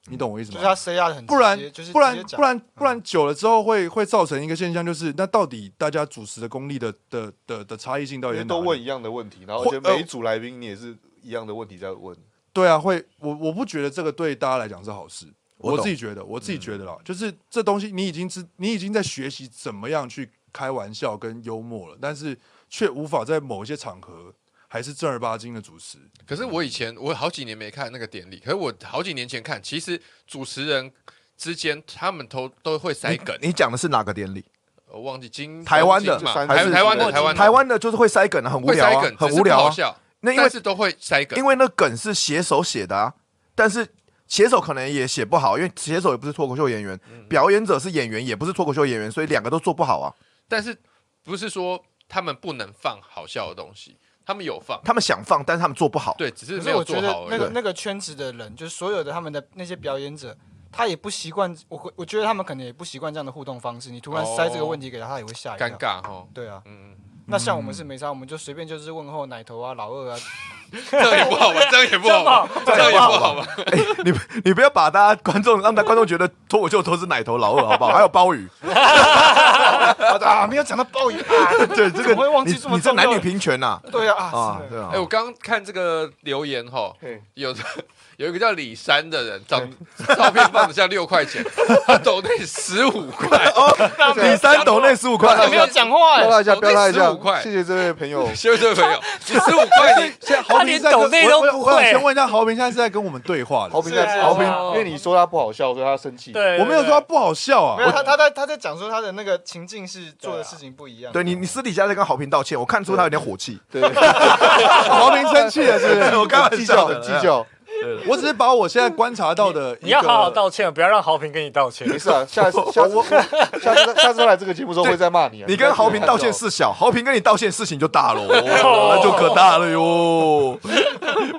你懂我意思吗？就是他 say 啊很，不然就是不然不然不然久了之后会会造成一个现象，就是那到底大家主持的功力的的的的差异性到底都问一样的问题，然后每一组来宾你也是一样的问题在问。对啊，会我我不觉得这个对大家来讲是好事。我我自己觉得，我自己觉得啦，就是这东西你已经知，你已经在学习怎么样去开玩笑跟幽默了，但是却无法在某一些场合还是正儿八经的主持。可是我以前我好几年没看那个典礼，可是我好几年前看，其实主持人之间他们都都会塞梗，你讲的是哪个典礼？我忘记金台湾的台湾的台湾的台湾的就是会塞梗啊，很无聊很无聊啊。笑，那因为但是都会塞梗因。为那梗是写手写的啊，但是写手可能也写不好，因为写手也不是脱口秀演员，表演者是演员，也不是脱口秀演员，所以两个都做不好啊。但是不是说他们不能放好笑的东西，他们有放，他们想放，但是他们做不好。对，只是没有我觉得做好而已。那个那个圈子的人，就是所有的他们的那些表演者，他也不习惯。我会我觉得他们可能也不习惯这样的互动方式。你突然塞这个问题给他，他也会吓一跳。尴尬哈，对啊，嗯嗯，那像我们是没差，我们就随便就是问候奶头啊、老二啊。这样也不好吧？这样也不好吧？这样也不好吧？你你不要把大家观众让大家观众觉得脱口秀都是奶头老二，好不好？还有鲍鱼，啊，没有讲到鲍鱼啊。对这个怎么会忘记你你这男女平权呐对啊，啊啊，是的对啊哎，，我刚刚看这个留言哈，嘿有有一个叫李三的人，长照片放的像六块钱，他抖那十五块，李三抖那十五块，没有讲话哎。标他一下，标他一下15块，谢谢这位朋友。谢谢这位朋友，十五块你现在豪他连平在跟抖内都我我我想不会先问一下，豪平现在是在跟我们对话的豪。平在是豪平哦，因为你说他不好笑，所以他生气。对，我没有说他不好笑啊没，有他他在他在讲说他的那个情境是做的事情不一样。对你你私底下在跟好平道歉，我看出他有点火气。对，豪平生气了，是不是？我开玩计较笑的，计较，我只是把我现在观察到的你要好好道歉，不要让豪平跟你道歉。没事啊。下次下次 下次下次来这个节目时候会再骂你啊。你跟豪平道歉事小，豪平跟你道歉事情就大了，哦那就可大了哟。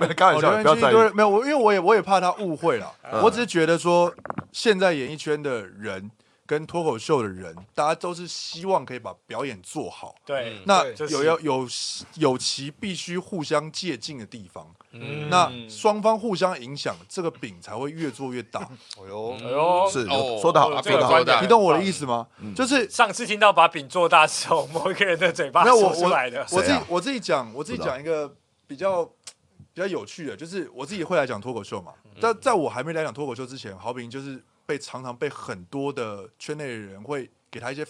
没开玩笑，不要在意。没有我，因为我也我也怕他误会了。我只是觉得说，现在演艺圈的人跟脱口秀的人，大家都是希望可以把表演做好。对，那有要有有其必须互相借鉴的地方，嗯。那双方互相影响，这个饼才会越做越大。哎呦，哎呦，是哦说得好，说得好你懂我的意思吗？就是上次听到把饼做大是从某一个人的嘴巴 说出来的。我自己我自己讲，我自己讲一个比较比较有趣的，就是我自己会来讲脱口秀嘛。在在我还没来讲脱口秀之前，好比就是被常常被很多的圈内的人会给他一些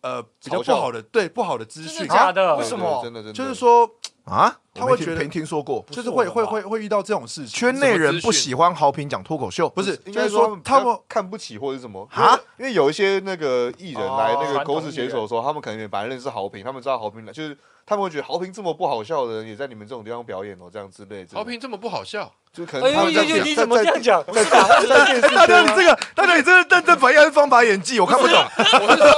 呃比较嘲笑不好的对不好的资真讯的，假的？为什么真的真的就是说啊，他会觉得我没听说过，就是会会会会遇到这种事情。圈内人不喜欢豪平讲脱口秀，不是，应该就是说说他们看不起或者是什么啊？因为有一些那个艺人来哦那个狗屎写手的时候，他们可能也本来认识豪平，他们知道豪平来，就是他们会觉得豪平这么不好笑的人，也在你们这种地方表演哦，这样之类的。豪平这么不好笑，就可能他们在你怎么这样讲？大哥，圈啊 你这个，大家，你这是认真反应还是方法演技？我看不懂。我是说，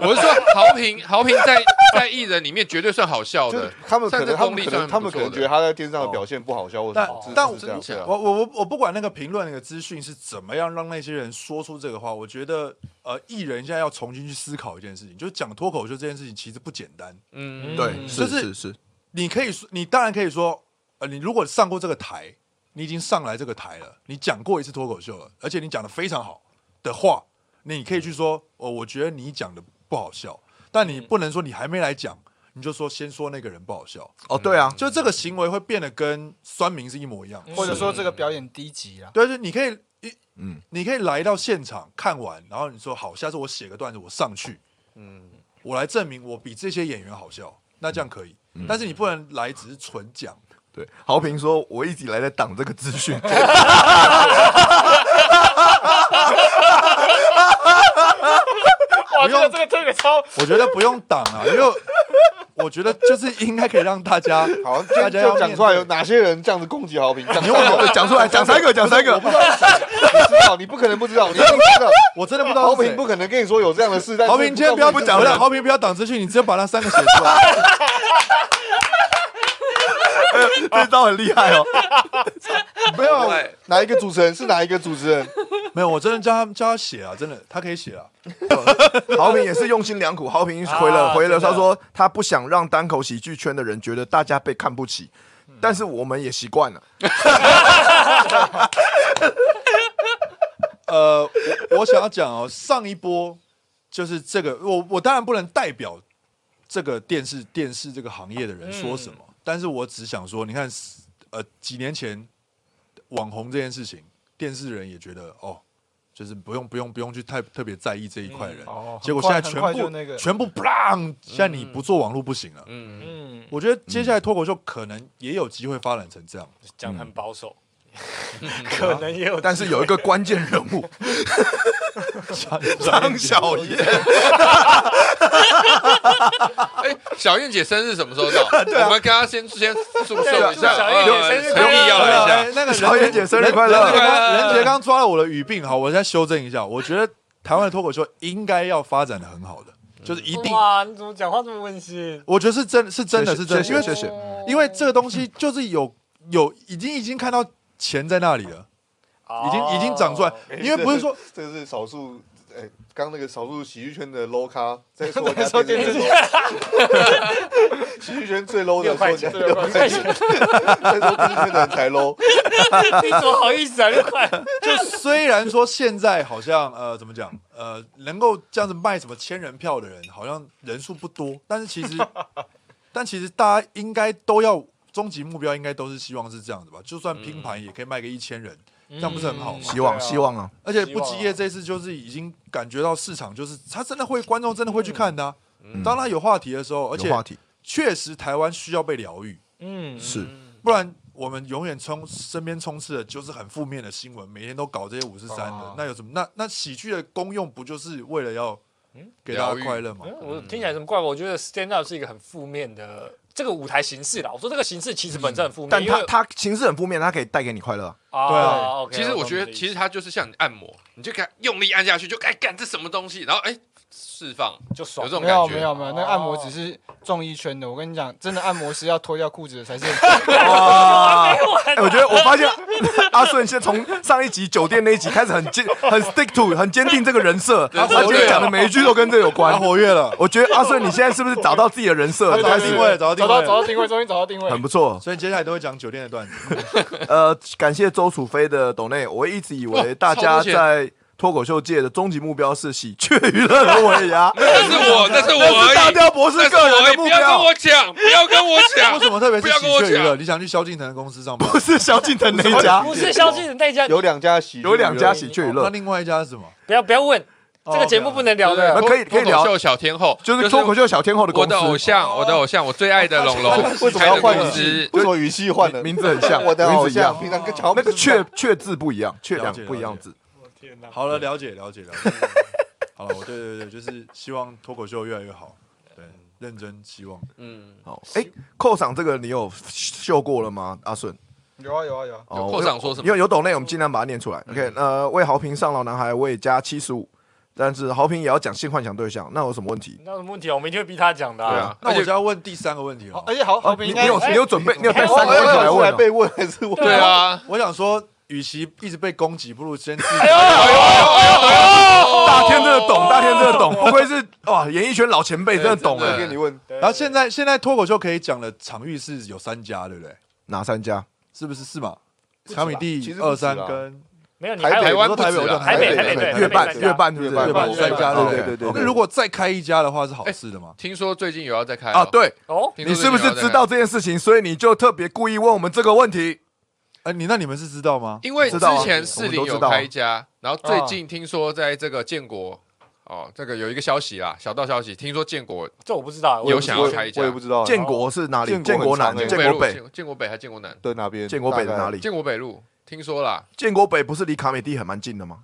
我是说豪平，豪平在在艺人里面绝对算好笑的，他们可能他们可能他们可能觉得他在电视上的表现不好笑，或者但什么但我我我我不管那个评论那个资讯是怎么样让那些人说出这个话，我觉得呃，艺人现在要重新去思考一件事情，就是讲脱口秀这件事情其实不简单。嗯，对，是是是，你可以说，你当然可以说，呃，你如果上过这个台，你已经上来这个台了，你讲过一次脱口秀了，而且你讲的非常好的话，你可以去说，哦，我觉得你讲的不好笑，但你不能说你还没来讲，你就说先说那个人不好笑，哦，对啊，就这个行为会变得跟酸民是一模一样。的。或者说这个表演低级啊。对，就你可以，一嗯，你可以来到现场看完，然后你说好，下次我写个段子，我上去，嗯，我来证明我比这些演员好笑，那这样可以。但是你不能来只是纯讲，对，豪平说，我一直以来在挡这个资讯，哇，不用这个这个这个超我觉得不用挡啊，因为我觉得就是应该可以让大家，好，大大家家要讲出来有哪些人这样子攻击豪平，讲你问我讲出来，讲三个，讲三个我，不知道，你知道，你不可能不知道，你一定知道。我真的不知道是谁豪平不可能跟你说有这样的事，但是豪平，今天不要不讲，了豪平不要挡资讯，你直接把那三个写出来。这招很厉害哦。没有对哪一个主持人是哪一个主持人？没有，我真的叫他叫他写啊，真的，他可以写啊。豪平也是用心良苦，豪平回了、啊回了，他说他不想让单口喜剧圈的人觉得大家被看不起，但是我们也习惯了。呃，我我想要讲哦，上一波就是这个，我我当然不能代表这个电视电视这个行业的人说什么，但是我只想说，你看，呃，几年前网红这件事情，电视人也觉得哦，就是不用不用不用去太特别在意这一块人，哦结果现在全部那个全部现在你不做网络不行了。嗯，嗯，我觉得接下来脱口秀可能也有机会发展成这样。讲得很保守，可能也有，但是有一个关键人物。张小燕，哎，小燕姐生日什么时候到？我们跟她先先祝寿一下，祝小燕姐呃生日快乐。诚意要来一下。哎那个小燕姐生日快乐。任杰刚抓了我的语病，好，我再修正一下。我觉得台湾的脱口秀应该要发展的很好的，就是一定，哇，你怎么讲话这么温馨？我觉得是真是真的是真的，谢谢。因为这个东西就是有有已经已经看到钱在那里了，已经已经长出来，因为不是说 这个是少数，哎，刚那个少数喜剧圈的 low 咖在说人 在家说电视剧。喜剧圈最 low 的说人家六块钱，在说电视圈的人才 low。你怎么好意思啊？六块，就虽然说现在好像呃怎么讲呃能够这样子卖什么千人票的人好像人数不多，但是其实但其实大家应该都要终极目标应该都是希望是这样子吧，就算拼盘也可以卖个一千人，这样不是很好吗？希望希望啊，而且不羁夜这次就是已经感觉到市场就是他真的会观众真的会去看的、啊，当他有话题的时候，而且话题。确实台湾需要被疗愈，嗯，是。不然我们永远充身边充斥的就是很负面的新闻，每天都搞这些五十三的哦，那有什么？那那喜剧的功用不就是为了要给大家快乐吗？嗯。我听起来什么怪？我觉得 stand up 是一个很负面的这个舞台形式啦。我说这个形式其实本身很负面，但它它形式很负面，它可以带给你快乐。啊对啊 OK，其实我觉得，其实它就是像你按摩，你就给它用力按下去，就哎干这什么东西，然后哎释放，就爽有这种没有感觉。没有没有，那个按摩只是综艺圈的。我跟你讲，真的按摩师要脱掉裤子的才是。哇！哎，我觉得我发现阿顺现在从上一集酒店那一集开始很坚很 stick to 很坚定这个人设，他今天讲的每一句都跟这有他关。活跃了，我觉得阿顺你现在是不是找到自己的人设？开始找到定位了，找到定找到位了。找到定位，终于找到定位。很不错。所以接下来都会讲酒店的段子。呃，感谢周楚飞的抖内，我一直以为大家在脱口秀界的终极目标是喜鹊娱乐的尾牙，那是我，那是我那是大。雕博士个人的目标，不要跟我讲，不要跟我讲为讲。什么特别不要是喜跟我讲鹊娱乐？你想去萧敬腾的公司上班不？是萧敬腾那一家，不是萧敬腾那家，有两家喜有两家喜鹊娱乐，那另外一家是什么？不要不要问，这个节目不能聊的。那可以可以聊脱口秀小天后，就是脱口秀小天后的公我的偶，像，我的偶像，我最爱的龙龙为什么要换语气？为什么语气换了？名字很像，我的偶像，名字一样，平常跟乔那个雀”“雀字不一样，雀两不一样字。天哪！好了，了解了解了解。好了，我对对对，就是希望脱口秀越来越好，对，认真希望。嗯，好，哎，扣赏这个你有秀过了吗？阿顺，有啊有啊有啊。哦扣赏说什么有有懂内，我们尽量把它念出来。OK，呃，为豪平上老男孩，我也加七十五。但是豪平也要讲性幻想对象，那有什么问题？那有什么问题啊？我们一定会逼他讲的。对啊，那我就要问第三个问题了。而且好好平应该你你有你有准备，你有带哎三个问题来问被问还是我？对啊，我想说，与其一直被攻击，不如先自己。大天真的懂，大天真的懂，不愧是哇，演艺圈老前辈，真的懂对哎。跟你问，然后现在现在脱口秀可以讲的场域是有三家，对不对？哪三家？是不是是嘛？小米第二三跟没有，你台湾台北台北台北月半月半是不是？月月半三家，对不对对对那如果再开一家的话，是好事的吗？听说最近有要再开啊，哦，对哦，你是不是知道？这件事情，所以你就特别故意问我们这个问题？哎，你那你们是知道吗？因为之前市里有开一家，然后最近听说在这个建国哦，这个有一个消息啦，小道消息，听说建国这我不知道，我有不知道想要开一家我也不知道。建国是哪里？建建国南、建国北、建建国北还建国南？对哪边？建国北在哪里？建国北路，听说啦，建国北不是离卡美蒂很蛮近的吗？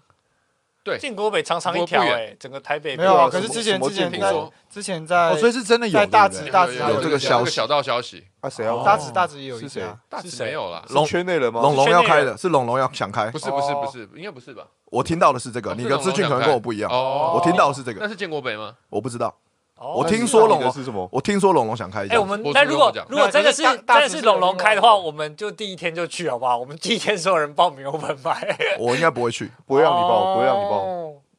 建国北长长一条不远哎，整个台北没有啊，可是之前之前在听说之前在哦，所以是真的有在大直大直有这个消息小道消息，啊？谁啊？大直大直也有一是谁家，大直谁没有啦，龙圈内人吗？龙要开的，是龙龙要想开不。是不是哦不是，应该不是吧？我听到的是这个，哦你的资讯可能跟我不一样。哦，我听到的是这个，那是建国北吗？我不知道。哦我听说龙龙，是什么？我听说龙龙想开一哎，我们那如果如果真的是真的是龙龙开的话，我们就第一天就去好不好？我们第一天所有人报名 open 麦，我应该不会去，不会让你报，不会让你报。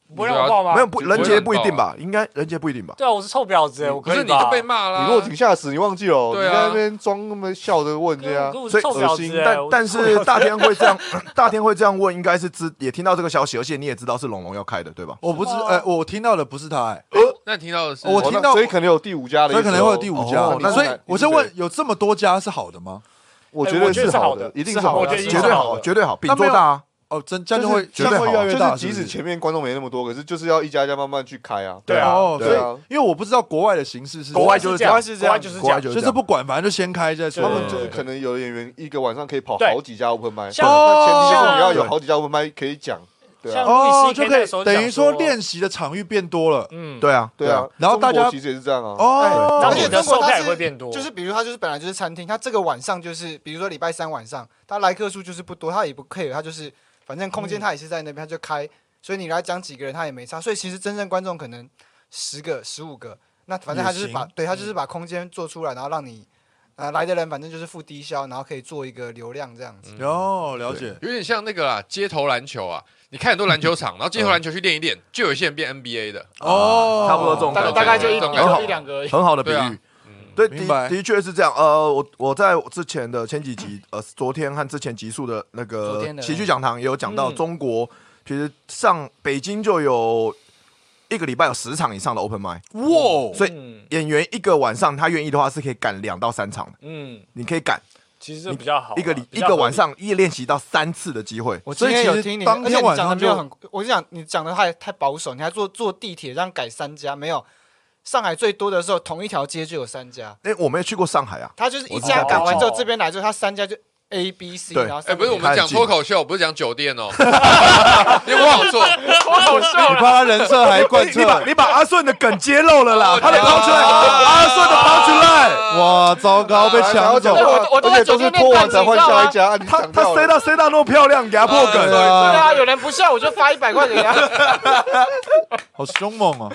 哦，不会让我报吗？没有不人杰不一定吧？应该人杰不一定吧？对啊，我是臭婊子哎，我可是你就被骂了。你落井下石，你忘记了哦？你对啊在那边装那么笑着问这样可，我所以恶心但但是大天会这样，大天会这样问，应该是知也听到这个消息，而且你也知道是龙龙要开的，对吧？我不知，哎，我听到的不是他，哎，那你听到的是我听到所以可能有第五家的所以可能会有第五家哦。那所以我就问，有这么多家是好的吗？我觉得得是好的，一定是好好的，绝对好，绝对好，比那没有做大啊！哦，真这样就会绝对好这样会越来越大，就是即使前面观众没那么多，可是就是要一家一家慢慢去开啊。对啊哦，所以对啊因为我不知道国外的形式是国外就是这样国外是这样就是这样，国外就是这样。就是不管，反正就先开再对说。他们就是可能有的演员一个晚上可以跑对好几家 open 像那前提就是像你要有好几家 open mic 可以讲，对像啊，哦就可以那时候等于说讲练习的场域变多了。嗯，对啊，对啊。然后大家其实也是这样啊。哦，然后中国售票也它是会变多，就是比如他就是本来就是餐厅，他这个晚上就是比如说礼拜三晚上，他来客数就是不多，他也不 care，他就是反正空间他也是在那边，他就开，所以你来讲几个人他也没差，所以其实真正观众可能十个、十五个，那反正他就是把对他就是把空间做出来，然后让你啊来的人反正就是付低消，然后可以做一个流量这样子。哦了解。有点像那个啦，街头篮球啊，你看很多篮球场，然后街头篮球去练一练，就有一些人变 NBA 的。哦，差不多这种感觉大大概就一这种很好就一两个。很好的比喻。对，的的确是这样。呃，我我在之前的前几集，呃，昨天和之前集数的那个喜剧讲堂也有讲到，嗯中国其实上北京就有一个礼拜有十场以上的 open mic，哇，所以嗯演员一个晚上他愿意的话是可以赶两到三场的，嗯，你可以赶其实这比较好啊，一个礼一个晚上一练习到三次的机会。我今天有听你，当天而且你讲的晚上就很，我跟你讲，你讲的太太保守，你还坐坐地铁这样改三家，没有。上海最多的时候，同一条街就有三家，哎，我没有去过上海啊，他就是一家赶完之后，哦这边来之后，他三家就 A、B、C，对。哎，然后哎不是我们讲脱口秀，不是讲酒店哦，你有你怕他人设还贯你把，你把阿顺的梗揭露了啦，哦他的抛出来，阿顺的抛出来。哇，糟糕，被抢走讲。我我都在而且都是酒店拖完才换下一家，他他塞到塞到那么漂亮，给他破梗。对啊对啊，有人不笑我就发一百块给他。好凶猛啊！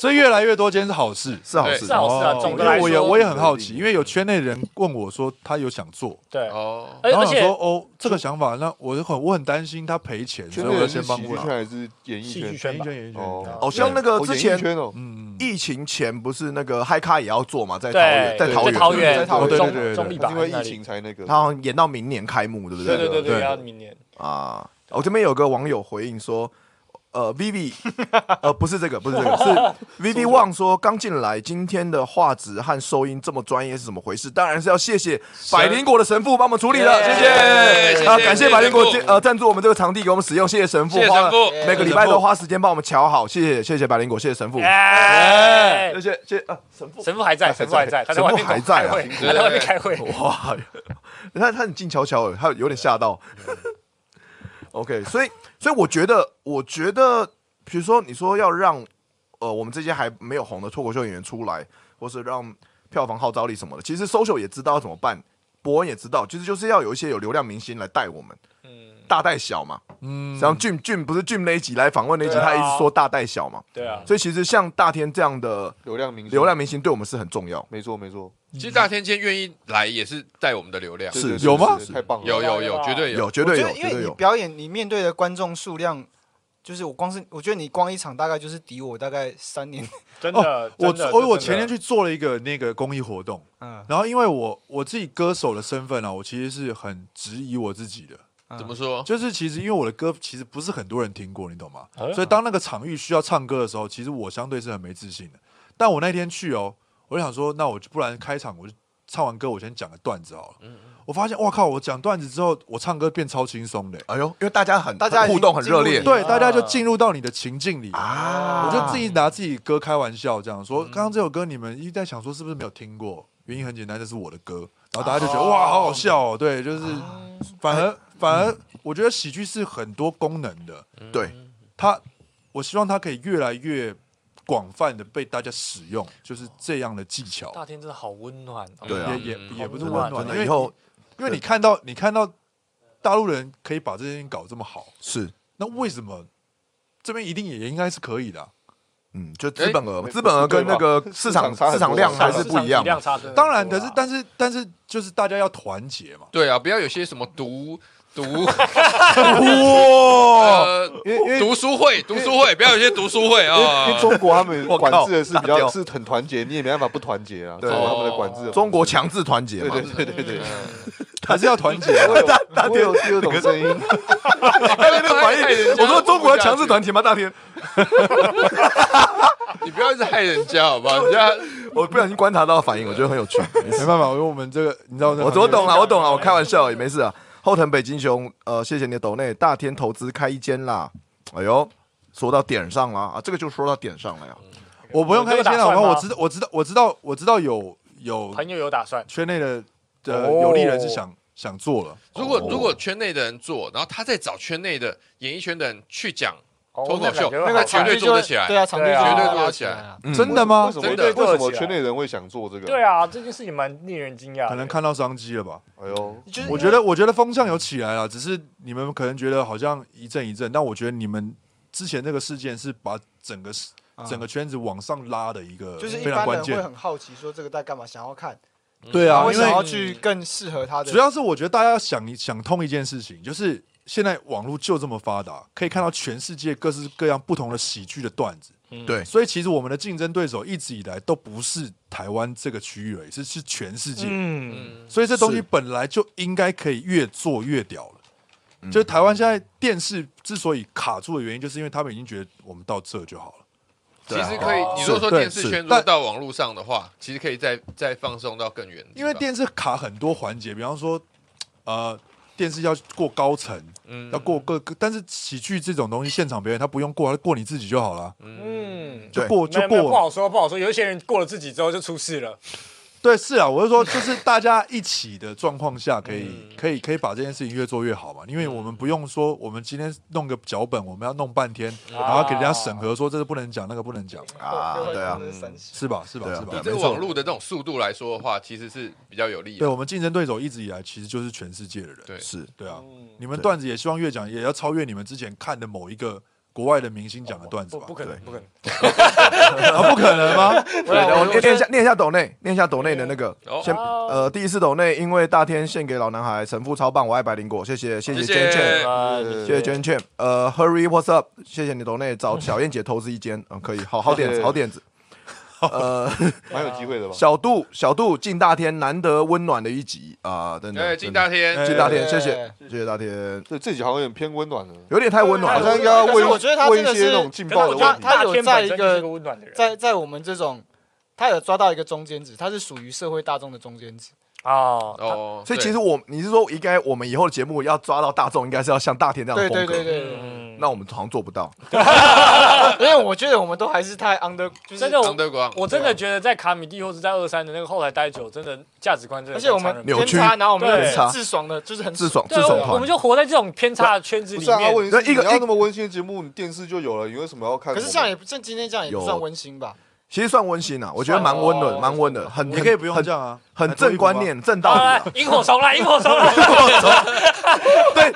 所以越来越多间是好事，是好事。是。好事啊哦总的我也我也很好奇，因为有圈内人问我说他有想做，对，哦，而而且然后想说哦这个想法，那我就很我很担心他赔钱，所以我就先帮过演艺圈？演艺，圈演艺圈。哦。哦，像那个之前嗯，疫情前不是那个嗨咖也要做嘛，在桃园，在桃园，在桃园对对对中中立吧，因为疫情才那个。他好像演到明年开幕，对不对？对对对对，对。要明年。啊，我这边有个网友回应说，呃，Vivi，呃，不是这个，不是这个，是 Vivi Wang 说刚进来，今天的画质和收音这么专业是怎么回事？当然是要谢谢百灵果的神父帮我们处理了，谢谢啊，感谢百灵果呃赞助我们这个场地给我们使用，谢谢神父，花了每个礼拜都花时间帮我们瞧好，谢谢谢谢百灵果，谢谢神父，哎谢，谢谢谢啊神父。神父还在，神父还在，神父还在啊他在外面开会。哇，他他很静悄悄的，他有点吓到。OK，所以所以我觉得，我觉得，比如说你说要让呃我们这些还没有红的脱口秀演员出来，或是让票房号召力什么的，其实 social 也知道怎么办，博文也知道，其实就是要有一些有流量明星来带我们。嗯，大带小嘛，嗯。像俊俊不是俊那一集来访问那一集，啊。他一直说大带小嘛，对啊，所以其实像大天这样的流量明星，流量明星对我们是很重要。没错没错，其实大天今天愿意来也是带我们的流量，是有吗？太棒了，有有有，绝对有。有，绝对有，因为你绝对有。表演，你面对的观众数量，就是我光是我觉得你光一场大概就是抵我大概三年，真的，哦我真的我我前天去做了一个那个公益活动，嗯，然后因为我我自己歌手的身份啊，我其实是很质疑我自己的，嗯怎么说？就是其实因为我的歌其实不是很多人听过，你懂吗？嗯所以当那个场域需要唱歌的时候，其实我相对是很没自信的。但我那天去哦，我就想说，那我就不然开场我就唱完歌，我先讲个段子好了。我发现，哇靠！我讲段子之后，我唱歌变超轻松的。哎呦，因为大家很大家互动很热烈，对，啊大家就进入到你的情境里。啊我就自己拿自己歌开玩笑，这样说。刚刚这首歌你们一直在想说是不是没有听过？原因很简单，这是我的歌。然后大家就觉得哇，好好笑哦。对，就是反而反而，我觉得喜剧是很多功能的。对，它，我希望它可以越来越广泛的被大家使用，就是这样的技巧。大天真的好温暖哦，对啊。也也嗯也不是温暖，因为真的以后因为你看到你看到大陆人可以把这件事情搞这么好，是，那为什么这边一定也应该是可以的啊、嗯，就资本额，哎资本额跟那个市场市场量还是不一样当然，可是但是但是就是大家要团结嘛。对啊，不要有些什么读读哇，呃因为因为读书会，读书会，不要有些读书会因为因啊为。中国他们我靠管制的是比较是很团结，你也没办法不团结啊。对他们的管制中国强制团结嘛对，对对对对对，还 是要团结啊。会有会有第二种声音，大 天那个反应，我说中国要强制团结吗？大天，你不要一直害人家，好不好？人家我不小心观察到反应，我觉得很有趣。没办法，因为我们这个你知道这个我我懂了，我懂了，我开玩笑而已，没事啊。后藤北京雄，呃，谢谢你的抖内，大天投资开一间啦。哎呦，说到点上了啊，这个就说到点上了呀。我不用开一间了，我知道我知道我知道我知道有有朋友有打算，圈内的的哦。有利人是想想做了，如果如果圈内的人做，然后他再找圈内的演艺圈的人去讲哦脱口秀，那感觉会好那绝对场地就做得起来。对啊，场地绝对做得起来啊。嗯真的吗为？什么真的为什么圈内人会想做这个？对啊，这件事情蛮令人惊讶。可能看到商机了吧？哎呦，我觉得我觉得风向有起来了，只是你们可能觉得好像一阵一阵，但我觉得你们之前那个事件是把整个啊整个圈子往上拉的一个就是一非常关键。般人会很好奇说这个在干嘛，想要看，对啊，因为要去更适合他的。主要是我觉得大家要想一想通一件事情，就是现在网络就这么发达，可以看到全世界各式各样不同的喜剧的段子。嗯对所以其实我们的竞争对手一直以来都不是台湾这个区域而已，是是全世界。嗯，嗯，所以这东西本来就应该可以越做越屌了。嗯就是台湾现在电视之所以卡住的原因，就是因为他们已经觉得我们到这就好了。其实可以。你如果说电视圈是如果到网络上的话，其实可以再再放送到更远。因为电视卡很多环节，比方说，呃，电视要过高层，嗯要过各个，但是喜剧这种东西，现场表演他不用过，他过你自己就好了，嗯，就过就过。不好说不好说，有一些人过了自己之后就出事了。对，是啊，我是说，就是大家一起的状况下，可以嗯可以可以把这件事情越做越好嘛，因为我们不用说，我们今天弄个脚本，我们要弄半天，然后给人家审核，说这个不能讲，那个不能讲，啊，对啊，是吧？是吧？啊是吧以？这个网络的这种速度来说的话，其实是比较有利的。对我们竞争对手一直以来其实就是全世界的人，对是对啊，嗯你们段子也希望越讲也要超越你们之前看的某一个国外的明星讲的段子吧不不？可能对。不可能。啊，不可能吗？我念念一下念一下抖内，念一下抖内的那个哦。先呃第一次抖内，因为大天献给老男孩，神父超棒，我爱百灵果，谢谢谢谢娟倩，啊谢谢。娟娟倩，呃，Hurry What's Up，谢谢你抖内找小燕姐投资一间，嗯，可以，好好点子好点子，呃，蛮有机会的吧？小杜小杜敬大天难得温暖的一集啊，真的，哎，敬大天，哎敬大天，谢谢谢谢大天，对，这集好像有点偏温暖了，有点太温暖好，像应该要为我觉得他为真的是一些那种劲爆的问题。他有在一个温暖的人，在在我们这种，他有抓到一个中间值，他是属于社会大众的中间值。哦，哦，所以其对实我你是说应该我们以后的节目要抓到大众，应该是要像大田这样的风格，对对对对，嗯，那我们好像做不到，因为我觉得我们都还是太 under，就是真的我 Underground，我真的觉得在卡米蒂或者在二三的那个后台待久，真的价值观真的而且我们太残忍扭曲偏差，然后我们很自爽的，就是很自爽自对，爽团我我们。就活在这种偏差的圈子不是啊，里面。问题是一个要那么温馨的节目，你电视就有了，你为什么要看？可是这样也不，像今天这样也不算温馨吧？其实算温馨啊，我觉得蛮温暖，蛮温暖，很你可以不用这样啊，很正观念、正道理啊。萤火虫来，萤火虫来，对，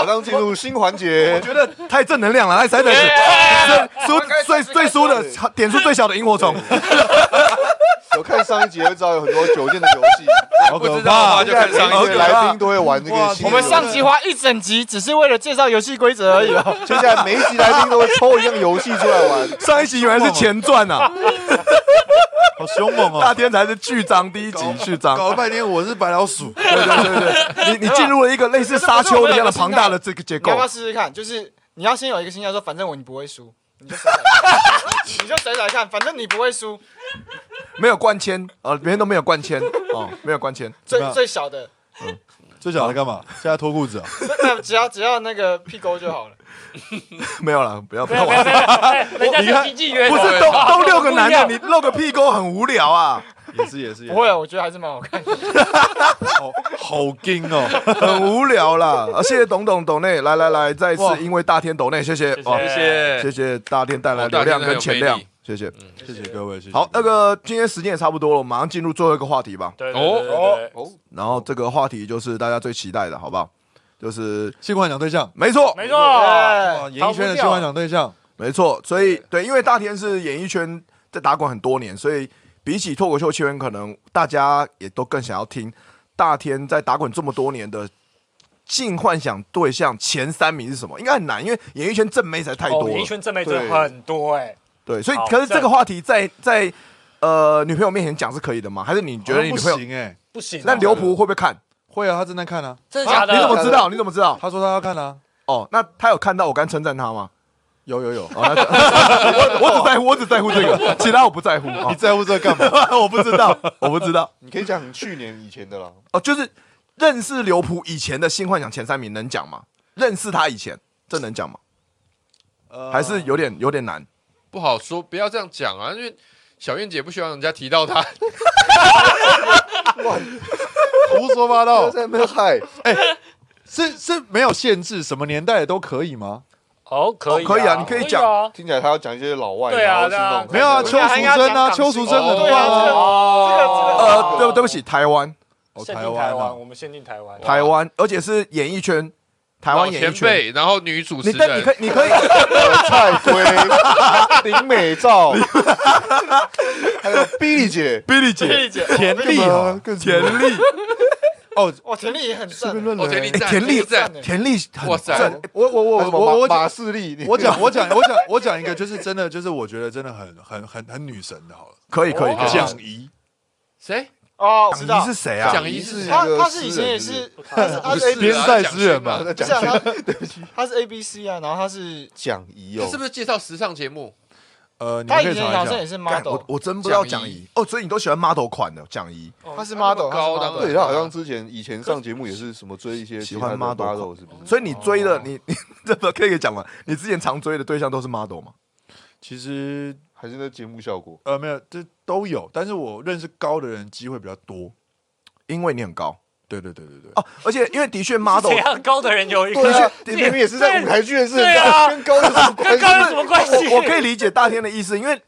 马上进入新环节我。觉得太正能量了，来，谁等 输最最输的点数最小的萤火虫，有看上一集就知道有很多酒店的游戏，好可不知道就看上一集。来宾都会玩这个。我们上集花一整集只是为了介绍游戏规则而已哦。接下来每一集来宾都会抽一样游戏出来玩。上一集原来是前传啊，好凶猛哦大哦！天才是巨章第一集序章。搞了半天我是白老鼠，对对对对，你你进入了一个类似沙丘一样的庞大的这个结你要不要。试试看？就是你要先有一个心态说，反正我你不会输，你就甩甩看，你就甩甩看，反正你不会输。没有灌签，呃，别人都没有灌签哦，没有灌签。最最小的，最小的干嘛？现在脱裤子啊？只要只要那个屁沟就好了。没有了，不要不要玩。有没有没有，哎人家是经纪人，不是都都六个男的，你露个屁沟很无聊啊，也是也是，不会啊，我觉得还是蛮好看的。好好惊哦！很无聊啦。啊，谢谢董董董内，来来来，再一次因为大天董内，谢谢谢谢哦，谢谢谢谢大天带来流量跟钱量哦，谢谢。谢谢各位，谢谢。好，那个今天时间也差不多了，我们马上进入最后一个话题吧。对对对对对哦，然后这个话题就是大家最期待的，好不好？就是性幻想对象，没错，没错，哇，演艺圈的性幻想对象，没错，所以对，因为大天是演艺圈在打滚很多年，所以比起脱口秀圈，可能大家也都更想要听大天在打滚这么多年的性幻想对象前三名是什么？应该很难，因为演艺圈正妹实在太多哦，演艺了。圈正妹真的很多哎，对，所以可是这个话题在在呃女朋友面前讲是可以的吗？还是你觉得你女朋友不？行哎？不行啊。那刘璞会不会看？会啊，他正在看啊，真的假的？你怎么知道？你怎么知道？他说他要看啊，哦，那他有看到我刚称赞他吗？有有有，哦，我我只在乎我只在乎这个，其他我不在乎。哦你在乎这干嘛？我不知道，我不知道。你可以讲你去年以前的啦。哦，就是认识刘璞以前的新幻想前三名能讲吗？认识他以前，这能讲吗？呃还是有点有点难。不好说，不要这样讲啊，因为小燕姐不希望人家提到她。胡说八道，在那边嗨，是是没有限制，什么年代的都可以吗？哦，可以哦可以啊你可以讲。啊。听起来他要讲一些老外，对啊没有啊，邱淑贞啊，邱淑贞很对啊，这个棒啊，这个呃，对对不起，台湾。哦限定台啊。湾，我们限定台湾。台湾，而且是演艺圈，台湾演艺圈。前辈，然后女主持你但你可以，你可以，蔡推、林美照，还有 Billy 姐，比利姐，丽姐，田丽啊，更田丽，哦，哇，田丽也很赞。哦，田丽赞，哎田丽赞，田丽很哇塞正我我我我我马士利，你我讲我讲我讲我讲一个，就是真的，就是我觉得真的很很很很女神的，好了，可以可以。可以哦蒋怡，谁？哦，我知道蒋怡是谁啊？蒋怡是他他是以前也是，他是他是 A 不 B 是啊边塞诗人嘛蒋勋在不是啊，讲他 他是 A B C 啊，然后他是蒋怡哦他是，不是介绍时尚节目？呃，你他以以前好像也是 model，我我真不知道蒋怡哦，所以你都喜欢 model 款的蒋怡。他是 model，高对他好像之前以前上节目也是什么追一些喜欢 model 是不是？所以你追的你你 这个可以讲吗？你之前常追的对象都是 model 吗？其实还是那节目效果？呃没有，这都有，但是我认识高的人机会比较多，因为你很高对对对对对，哦，而且因为的确 model 怎样高的人有一个对啊，你明明也是在舞台剧的事，对啊。跟高有什么关跟高有？什么关系？我我可以理解大天的意思，因为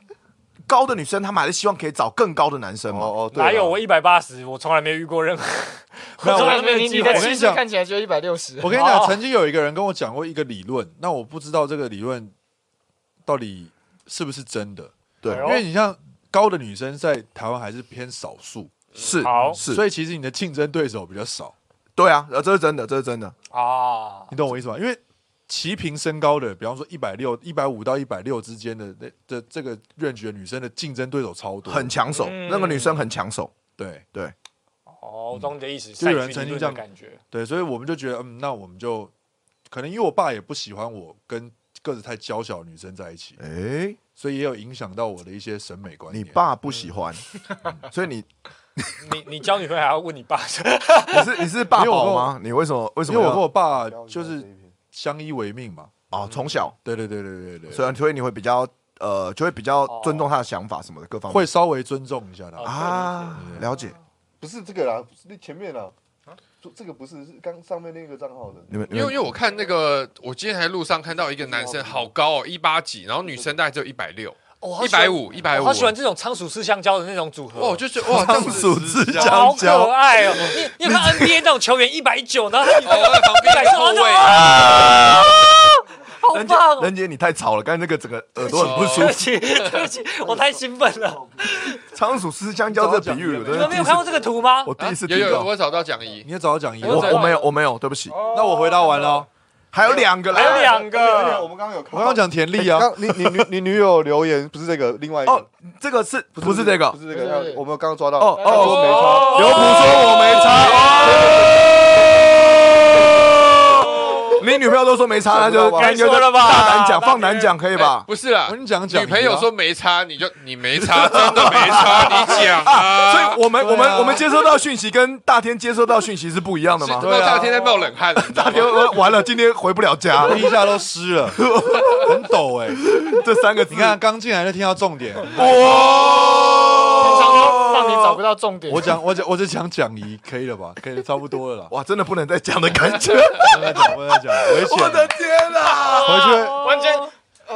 高的女生她们还是希望可以找更高的男生嘛。哦哦，对啦哪有我一百八十，我从来没遇过任何，我没有从来没有你你的机会。气势看起来就一百六十。我，跟你讲，哦。曾经有一个人跟我讲过一个理论，那我不知道这个理论到底是不是真的，对因为你像高的女生在台湾还是偏少数，是好。是，所以其实你的竞争对手比较少，对啊，呃，这是真的，这是真的。啊。你懂我意思吗？因为齐平身高的，比方说一百六、一百五到一百六之间的那的这个 range 的女生的竞争对手超多，很抢手，嗯。那个女生很抢手。对对。哦，我懂你的意思，就有人曾经这样感觉。对，所以我们就觉得，嗯，那我们就可能因为我爸也不喜欢我跟个子太娇小的女生在一起，哎，所以也有影响到我的一些审美观念。你爸不喜欢，所以你你你交女朋友还要问你爸？你是你是爸因为我跟我宝吗？你为什么为什么？因为我跟我爸就是相依为命嘛。哦，从小，对对对对对对，所以所以你会比较呃，就会比较尊重他的想法什么的各方面。会稍微尊重一下他。哦啊，了解。不是这个啦，是前面啦，这这个不是是刚上面那个账号的。你们因为因为我看那个，我今天还在路上看到一个男生好高哦，一八几，然后女生大概只有一百六，一百五，一百五我好。喜欢这种仓鼠吃香蕉的那种组合。哦，就觉得哇，仓子鼠吃香蕉好可爱哦！你你有看 NBA 那种球员一百九，然后他女朋友哦，那旁边的后卫，啊，好任杰棒哦！任杰你太吵了，刚才那个整个 耳朵很不舒服。对不起，对不起，我太兴奋了。仓鼠吃香蕉这比喻，你们没有看过这个图吗？我第一次有有。我找到讲义你。也找到讲义我了，我没有我没有，对不起。那我回答完了哦。还有两个还有。两个我，们刚刚有看我，刚刚讲田丽啊，你你女你女友留言不是这个，另外一个哦，这个是不是这个不？是这个，我们刚刚抓到哦他说没差，刘普说我没差。你女朋友都说没差，那就该就说了吧？大胆讲，放胆讲可以吧？不是啦我，跟你讲讲，女朋友说没差，你就你没差，真的没差，你讲啊。所以我们我们我们接收到讯息跟大天接收到讯息是不一样的吗？对大天在冒冷汗，大天呃完了，今天回不了家，地下都湿了，很抖哎。这三个字。你看刚进来就听到重点，平常都让你找不到重点。我讲我讲我就讲讲义，可以了吧？可以了，差不多了啦。哇，真的不能再讲的感觉，不能再讲，不能再讲，危我的。天哪！回去，完全，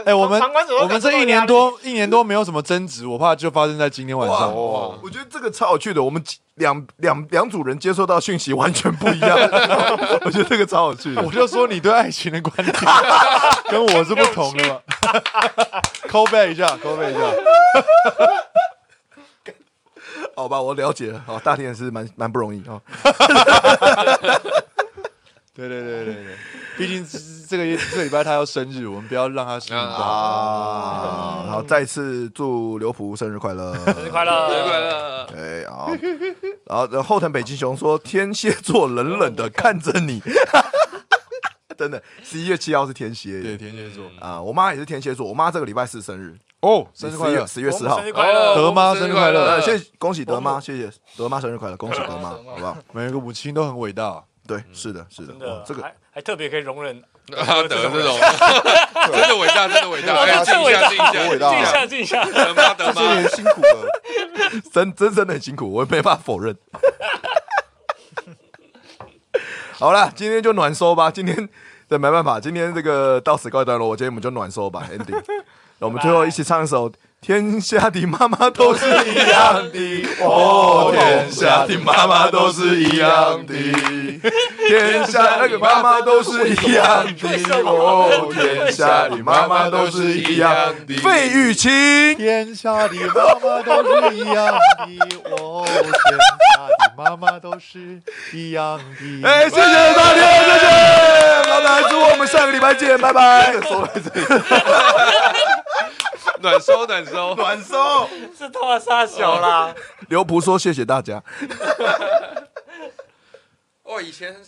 哎，我们我们这一年多一年多没有什么争执，我怕就发生在今天晚上。哇，我觉得这个超有趣的，我们两两两组人接收到讯息完全不一样，我觉得这个超有趣的我。就说你对爱情的观点 跟我是不同的嘛。call back 一下，call back 一下。好吧，我了解了。好，大天也是蛮蛮不容易 啊。对对对对对，毕竟这个这个礼拜他要生日，我们不要让他失望。啊，好，再次祝刘璞生日快乐，生日快乐！生日快乐！对，好，然后然后后藤北极熊说天蝎座冷冷的看着你，真的，十一月七号是天蝎，对，天蝎座。啊，我妈也是天蝎座，我妈这个礼拜四生日，哦，生日快乐！十月四号生。日快乐！德妈生日快乐呃，谢谢，恭喜德妈，谢谢德妈生日快乐，恭喜德妈，好不好？每一个母亲都很伟大。对，是的，是的真，的，哇这个还还特别可以容忍 啊，德这种，真的伟大，真的伟大，静一下，伟大静一下，多伟大静一下，静一下。德妈，辛苦了。真真真的很辛苦，我也没办法否认。好了，今天就暖收吧。今天对没办法，今天这个到此告一段落，我今天我们就暖收吧，ending。那我们最后一起唱一首《天下的妈妈都是一样的》，哦，天下的妈妈都是一样的，天下那个妈妈都是一样的，哦，天下的妈妈都是一样的。费玉清。天下的妈妈都是一样的，哦，天下的妈妈都是一样的。哎，谢谢大家，谢谢老板，祝我们下个礼拜见，拜拜。收在这里，暖收，暖收。暖收。是他妈杀小啦！刘璞说谢谢大家。哦，以前很少。